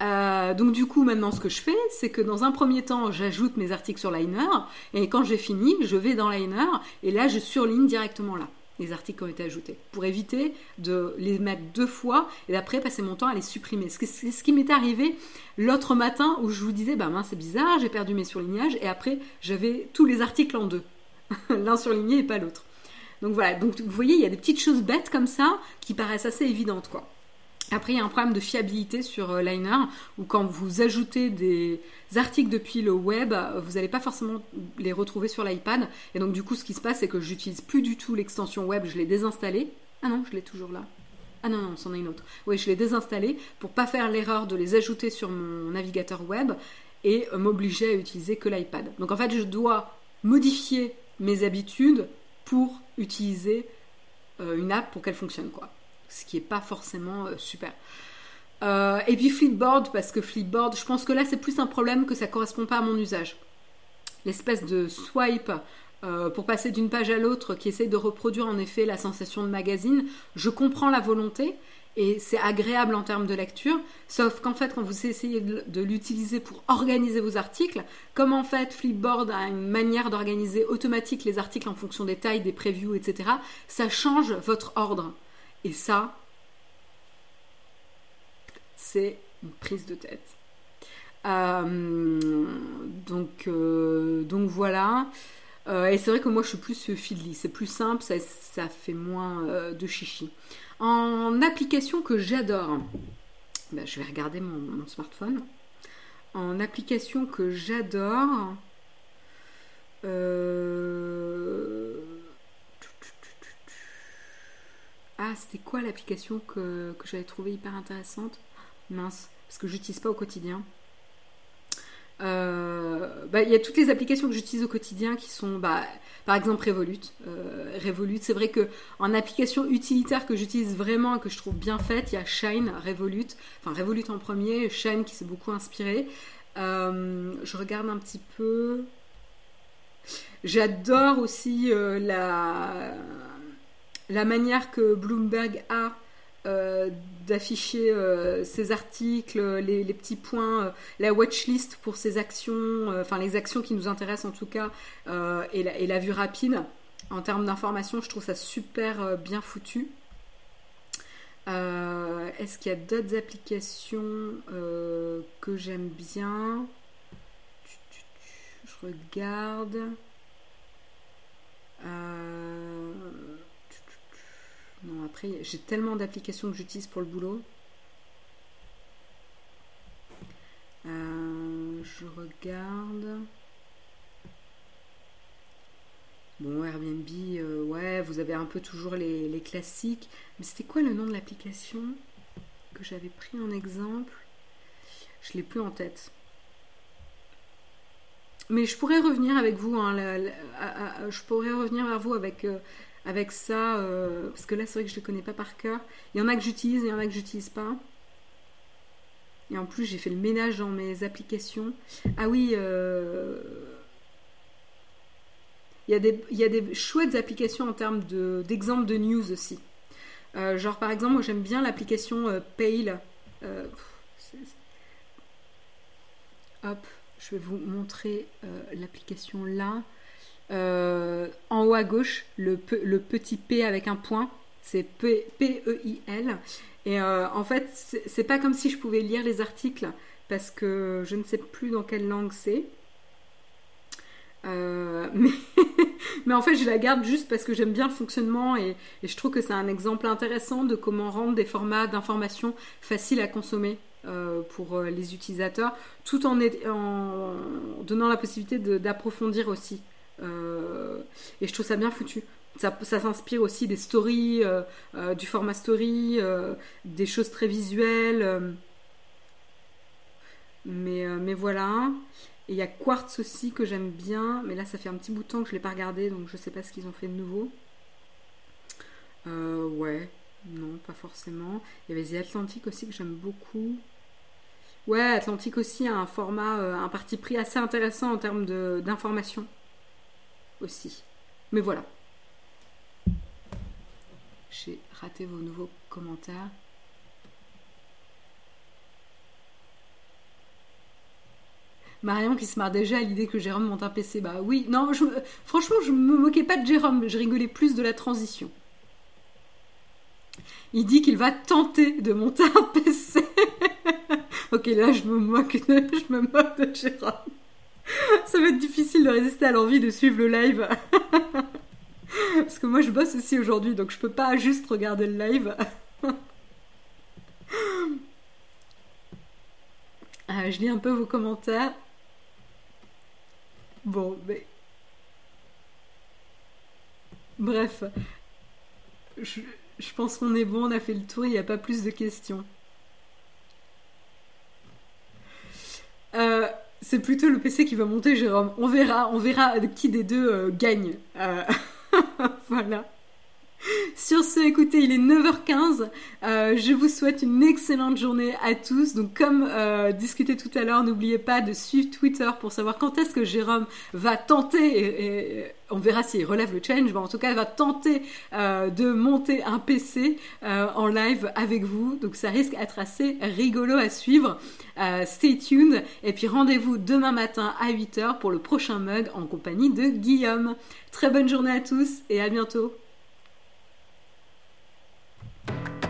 Euh, donc du coup, maintenant, ce que je fais, c'est que dans un premier temps, j'ajoute mes articles sur Liner, et quand j'ai fini, je vais dans Liner, et là, je surligne directement là les articles qui ont été ajoutés, pour éviter de les mettre deux fois et d'après passer mon temps à les supprimer. C'est ce qui m'est arrivé l'autre matin où je vous disais, bah mince, c'est bizarre, j'ai perdu mes surlignages, et après, j'avais tous les articles en deux, l'un surligné et pas l'autre. Donc voilà, donc vous voyez, il y a des petites choses bêtes comme ça qui paraissent assez évidentes, quoi. Après, il y a un problème de fiabilité sur euh, Liner, où quand vous ajoutez des articles depuis le web, euh, vous n'allez pas forcément les retrouver sur l'iPad. Et donc, du coup, ce qui se passe, c'est que j'utilise plus du tout l'extension web, je l'ai désinstallée. Ah non, je l'ai toujours là. Ah non, non, c'en est une autre. Oui, je l'ai désinstallée pour pas faire l'erreur de les ajouter sur mon navigateur web et euh, m'obliger à utiliser que l'iPad. Donc, en fait, je dois modifier mes habitudes pour utiliser une app pour qu'elle fonctionne, quoi ce qui n'est pas forcément euh, super. Euh, et puis Flipboard, parce que Flipboard, je pense que là c'est plus un problème que ça correspond pas à mon usage. L'espèce de swipe euh, pour passer d'une page à l'autre qui essaie de reproduire en effet la sensation de magazine, je comprends la volonté et c'est agréable en termes de lecture, sauf qu'en fait quand vous essayez de, l'utiliser pour organiser vos articles, comme en fait Flipboard a une manière d'organiser automatique les articles en fonction des tailles, des previews, etc., ça change votre ordre. Et ça, c'est une prise de tête. Euh, donc, euh, donc voilà. Euh, et c'est vrai que moi je suis plus Feedly, c'est plus simple, ça, fait moins de chichi. En application que j'adore, ben, je vais regarder mon, smartphone. En application que j'adore, Ah, c'était quoi l'application que, j'avais trouvée hyper intéressante? Mince, parce que j'utilise pas au quotidien. bah, il y a toutes les applications que j'utilise au quotidien qui sont, bah, par exemple, Revolut. Revolut, c'est vrai que en application utilitaire que j'utilise vraiment et que je trouve bien faite, il y a Shine, Revolut, enfin Revolut en premier, Shine qui s'est beaucoup inspiré. je regarde un petit peu. J'adore aussi la la manière que Bloomberg a euh, d'afficher euh, ses articles, les, petits points, euh, la watchlist pour ses actions, enfin les actions qui nous intéressent en tout cas, et la, vue rapide. En termes d'information, je trouve ça super bien foutu. Est-ce qu'il y a d'autres applications que j'aime bien? Je regarde. Non, après, j'ai tellement d'applications que j'utilise pour le boulot. Euh, je regarde. Bon, Airbnb, euh, ouais, vous avez un peu toujours les, classiques. Mais c'était quoi le nom de l'application que j'avais pris en exemple? Je l'ai plus en tête. Mais je pourrais revenir avec vous. Hein, je pourrais revenir vers vous avec euh, avec ça, euh, parce que là c'est vrai que je ne les connais pas par cœur. Il y en a que j'utilise il y en a que j'utilise pas. Et en plus j'ai fait le ménage dans mes applications. Ah oui, euh, il, y a des, il y a des chouettes applications en termes d'exemples de, news aussi. Euh, genre par exemple, moi j'aime bien l'application Pale. hop, je vais vous montrer l'application là. Euh, en haut à gauche, le, petit P avec un point, c'est P-E-I-L. Et euh, en fait, c'est pas comme si je pouvais lire les articles parce que je ne sais plus dans quelle langue c'est. Euh, mais, en fait, je la garde juste parce que j'aime bien le fonctionnement et, je trouve que c'est un exemple intéressant de comment rendre des formats d'information faciles à consommer pour les utilisateurs, tout en, donnant la possibilité d'approfondir aussi et je trouve ça bien foutu. Ça, s'inspire aussi des stories, euh, euh, du format story, des choses très visuelles. mais, mais voilà. Et il y a Quartz aussi que j'aime bien, mais là ça fait un petit bout de temps que je ne l'ai pas regardé, donc je ne sais pas ce qu'ils ont fait de nouveau. ouais, non, pas forcément. Il y avait The Atlantic aussi que j'aime beaucoup. Ouais, Atlantic aussi a un format, un parti pris assez intéressant en termes d'information Mais voilà. J'ai raté vos nouveaux commentaires. Marion qui se marre déjà à l'idée que Jérôme monte un PC. Bah oui, non, franchement, je me moquais pas de Jérôme, je rigolais plus de la transition. Il dit qu'il va tenter de monter un PC. ok, là, je me moque de Jérôme. Ça va être difficile de résister à l'envie de suivre le live. Parce que moi je bosse aussi aujourd'hui, donc je peux pas juste regarder le live. Ah, je lis un peu vos commentaires. Bon, mais. Bref. Je, je pense qu'on est bon, on a fait le tour, il n'y a pas plus de questions. Euh, c'est plutôt le PC qui va monter, Jérôme. On verra, on verra qui des deux euh, gagne. Euh, voilà. Sur ce, écoutez, il est 9h15. Euh, je vous souhaite une excellente journée à tous. Donc, comme euh, discuté tout à l'heure, n'oubliez pas de suivre Twitter pour savoir quand est-ce que Jérôme va tenter, et, on verra s'il relève le challenge, mais en tout cas, il va tenter euh, de monter un PC en live avec vous. Donc, ça risque d'être assez rigolo à suivre. stay tuned. Et puis, rendez-vous demain matin à 8h pour le prochain mug en compagnie de Guillaume. Très bonne journée à tous et à bientôt. Bye.